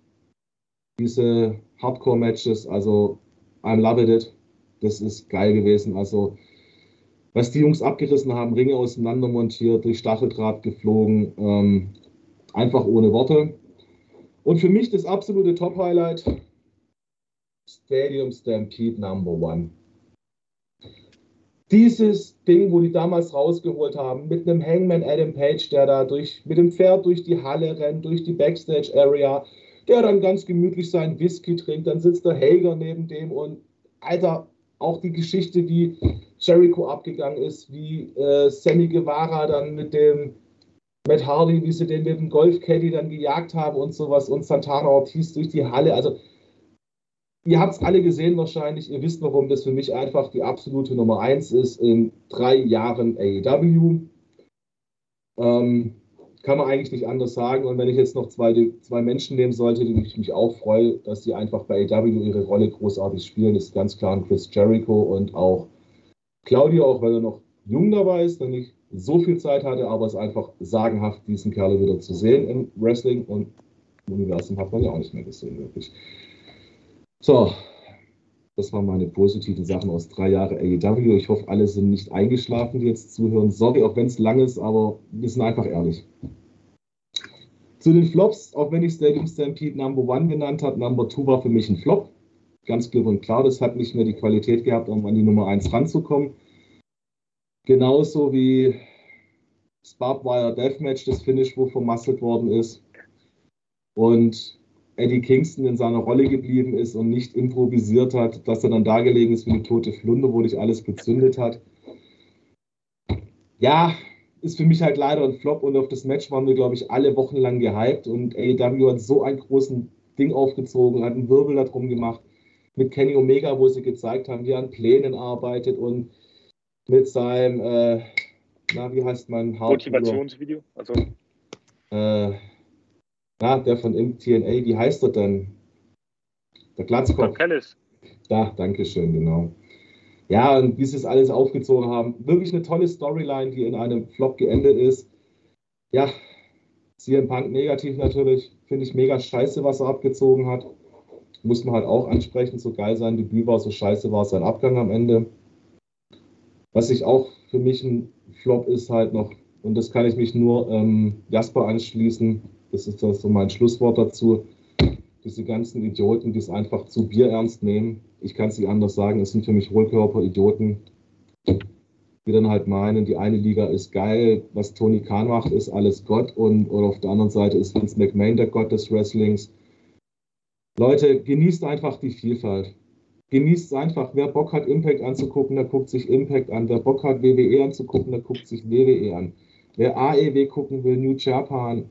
Diese Hardcore-Matches, also I'm loving it. Das ist geil gewesen. Also, was die Jungs abgerissen haben, Ringe auseinander montiert, durch Stacheldraht geflogen, ähm, einfach ohne Worte. Und für mich das absolute Top-Highlight: Stadium Stampede Number One dieses Ding, wo die damals rausgeholt haben, mit einem Hangman Adam Page, der da durch, mit dem Pferd durch die Halle rennt, durch die Backstage Area, der dann ganz gemütlich seinen Whisky trinkt, dann sitzt der Hager neben dem und Alter, auch die Geschichte, wie Jericho abgegangen ist, wie äh, Sammy Guevara dann mit dem Matt Hardy, wie sie den mit dem Golfcaddy dann gejagt haben und sowas und Santana Ortiz durch die Halle. Also Ihr habt es alle gesehen wahrscheinlich. Ihr wisst, warum das für mich einfach die absolute Nummer 1 ist in drei Jahren AEW. Ähm, kann man eigentlich nicht anders sagen. Und wenn ich jetzt noch zwei, zwei Menschen nehmen sollte, die ich mich auch freue, dass sie einfach bei AEW ihre Rolle großartig spielen, ist ganz klar Chris Jericho und auch Claudio, auch weil er noch jung dabei ist, noch nicht so viel Zeit hatte, aber es ist einfach sagenhaft, diesen Kerl wieder zu sehen im Wrestling und im Universum hat man ja auch nicht mehr gesehen, wirklich. So, das waren meine positiven Sachen aus drei Jahren AEW. Ich hoffe, alle sind nicht eingeschlafen, die jetzt zuhören. Sorry, auch wenn es lang ist, aber wir sind einfach ehrlich. Zu den Flops, auch wenn ich Stadium Stampede Number One genannt habe, Number Two war für mich ein Flop. Ganz klipp und klar, das hat nicht mehr die Qualität gehabt, um an die Nummer 1 ranzukommen. Genauso wie das Barbed Wire Deathmatch, das Finish, wo vermasselt worden ist. Und Eddie Kingston in seiner Rolle geblieben ist und nicht improvisiert hat, dass er dann da gelegen ist wie eine tote Flunder, wo dich alles gezündet hat. Ja, ist für mich halt leider ein Flop und auf das Match waren wir, glaube ich, alle wochenlang gehypt und AEW hat so ein großen Ding aufgezogen, hat einen Wirbel darum gemacht mit Kenny Omega, wo sie gezeigt haben, wie er an Plänen arbeitet und mit seinem, äh, na, wie heißt mein Motivationsvideo? Also. Äh, na, der von MTNA, wie heißt er denn? Der Glatzkopf. Kellis. Da, danke schön, genau. Ja, und wie sie es alles aufgezogen haben. Wirklich eine tolle Storyline, die in einem Flop geendet ist. Ja, CM Punk negativ natürlich. Finde ich mega scheiße, was er abgezogen hat. Muss man halt auch ansprechen. So geil sein Debüt war, so scheiße war sein Abgang am Ende. Was ich auch für mich ein Flop ist halt noch, und das kann ich mich nur ähm, Jasper anschließen, das ist so mein Schlusswort dazu, diese ganzen Idioten, die es einfach zu Bier ernst nehmen. Ich kann es nicht anders sagen, es sind für mich Hohlkörper-Idioten, die dann halt meinen, die eine Liga ist geil, was Tony Khan macht, ist alles Gott und oder auf der anderen Seite ist Vince McMahon der Gott des Wrestlings. Leute, genießt einfach die Vielfalt. Genießt es einfach. Wer Bock hat, Impact anzugucken, der guckt sich Impact an. Wer Bock hat, WWE anzugucken, der guckt sich WWE an. Wer AEW gucken will, New Japan,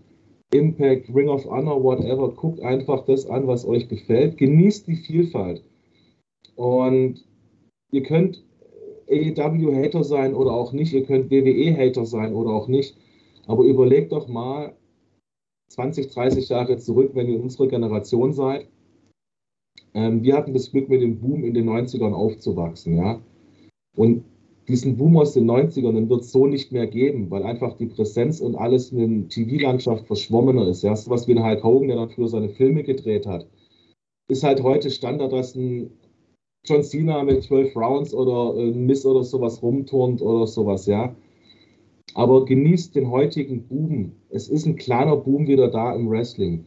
Impact, Ring of Honor, whatever, guckt einfach das an, was euch gefällt. Genießt die Vielfalt. Und ihr könnt AEW-Hater sein oder auch nicht, ihr könnt WWE-Hater sein oder auch nicht. Aber überlegt doch mal 20, 30 Jahre zurück, wenn ihr unsere Generation seid. Ähm, wir hatten das Glück, mit dem Boom in den 90ern aufzuwachsen. Ja? Und diesen Boom aus den 90ern, den wird es so nicht mehr geben, weil einfach die Präsenz und alles in der TV-Landschaft verschwommener ist. Ja, so was wie ein Hulk Hogan, der dann früher seine Filme gedreht hat, ist halt heute Standard, dass ein John Cena mit 12 Rounds oder ein Miss oder sowas rumturnt oder sowas, ja. Aber genießt den heutigen Boom. Es ist ein kleiner Boom wieder da im Wrestling.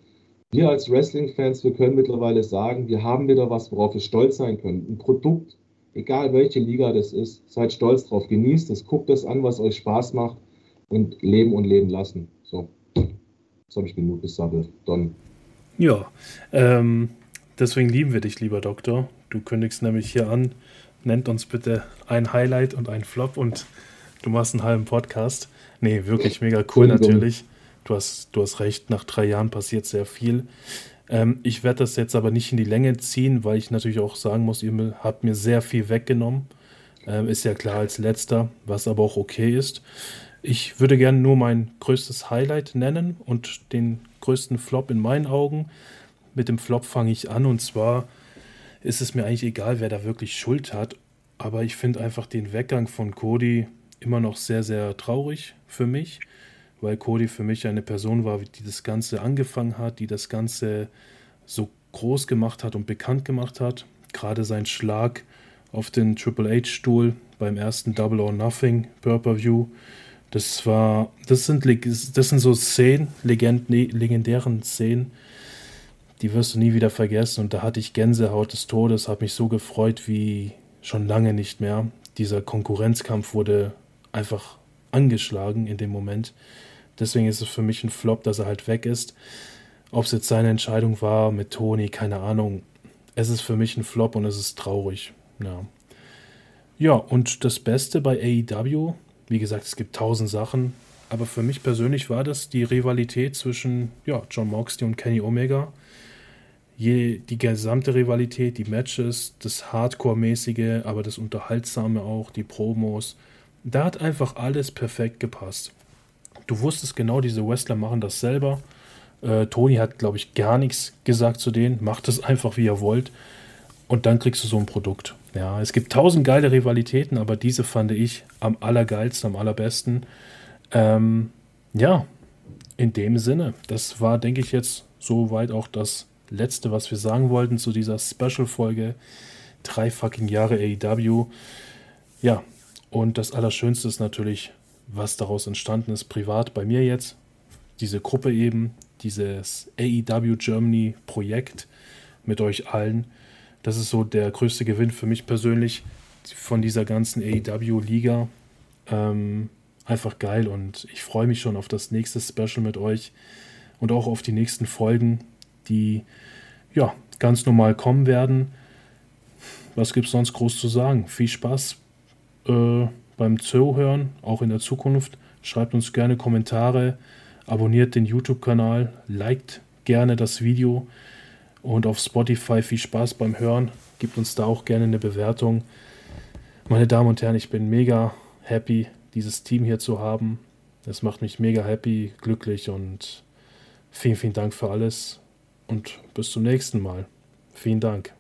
Wir als Wrestling-Fans, wir können mittlerweile sagen, wir haben wieder was, worauf wir stolz sein können. Ein Produkt, egal welche Liga das ist, seid stolz drauf, genießt es, guckt es an, was euch Spaß macht und leben und leben lassen. So, jetzt habe ich genug gesammelt. Don. Ja, ähm, deswegen lieben wir dich, lieber Doktor. Du kündigst nämlich hier an, nennt uns bitte ein Highlight und ein Flop und du machst einen halben Podcast. Nee, wirklich mega cool natürlich. Du hast, du hast recht, nach drei Jahren passiert sehr viel. Ähm, ich werde das jetzt aber nicht in die Länge ziehen, weil ich natürlich auch sagen muss, ihr habt mir sehr viel weggenommen. Ähm, ist ja klar als letzter, was aber auch okay ist. Ich würde gerne nur mein größtes Highlight nennen und den größten Flop in meinen Augen. Mit dem Flop fange ich an und zwar ist es mir eigentlich egal, wer da wirklich Schuld hat, aber ich finde einfach den Weggang von Cody immer noch sehr, sehr traurig für mich weil Cody für mich eine Person war, die das Ganze angefangen hat, die das Ganze so groß gemacht hat und bekannt gemacht hat. Gerade sein Schlag auf den Triple H-Stuhl beim ersten Double or Nothing Pay-Per-View. Das war, das sind, das sind so Szenen, legend, legendären Szenen, die wirst du nie wieder vergessen. Und da hatte ich Gänsehaut des Todes, habe mich so gefreut wie schon lange nicht mehr. Dieser Konkurrenzkampf wurde einfach angeschlagen in dem Moment. Deswegen ist es für mich ein Flop, dass er halt weg ist. Ob es jetzt seine Entscheidung war mit Toni, keine Ahnung. Es ist für mich ein Flop und es ist traurig. Ja. Ja, und das Beste bei AEW, wie gesagt, es gibt tausend Sachen, aber für mich persönlich war das die Rivalität zwischen ja, John Moxley und Kenny Omega. Je, die gesamte Rivalität, die Matches, das Hardcore-mäßige, aber das Unterhaltsame auch, die Promos. Da hat einfach alles perfekt gepasst du wusstest genau, diese Wrestler machen das selber. Äh, Tony hat, glaube ich, gar nichts gesagt zu denen. Macht es einfach, wie ihr wollt. Und dann kriegst du so ein Produkt. Ja, es gibt tausend geile Rivalitäten, aber diese fand ich am allergeilsten, am allerbesten. Ähm, ja, in dem Sinne, das war, denke ich, jetzt soweit auch das Letzte, was wir sagen wollten zu dieser Special-Folge. Drei fucking Jahre AEW. Ja, und das Allerschönste ist natürlich, was daraus entstanden ist, privat bei mir jetzt. Diese Gruppe eben, dieses AEW Germany Projekt mit euch allen. Das ist so der größte Gewinn für mich persönlich von dieser ganzen AEW-Liga. Ähm, einfach geil und ich freue mich schon auf das nächste Special mit euch und auch auf die nächsten Folgen, die ja ganz normal kommen werden. Was gibt es sonst groß zu sagen? Viel Spaß äh, beim Zuhören, auch in der Zukunft. Schreibt uns gerne Kommentare, abonniert den YouTube-Kanal, liked gerne das Video und auf Spotify viel Spaß beim Hören. Gebt uns da auch gerne eine Bewertung. Meine Damen und Herren, ich bin mega happy, dieses Team hier zu haben. Das macht mich mega happy, glücklich und vielen, vielen Dank für alles und bis zum nächsten Mal. Vielen Dank.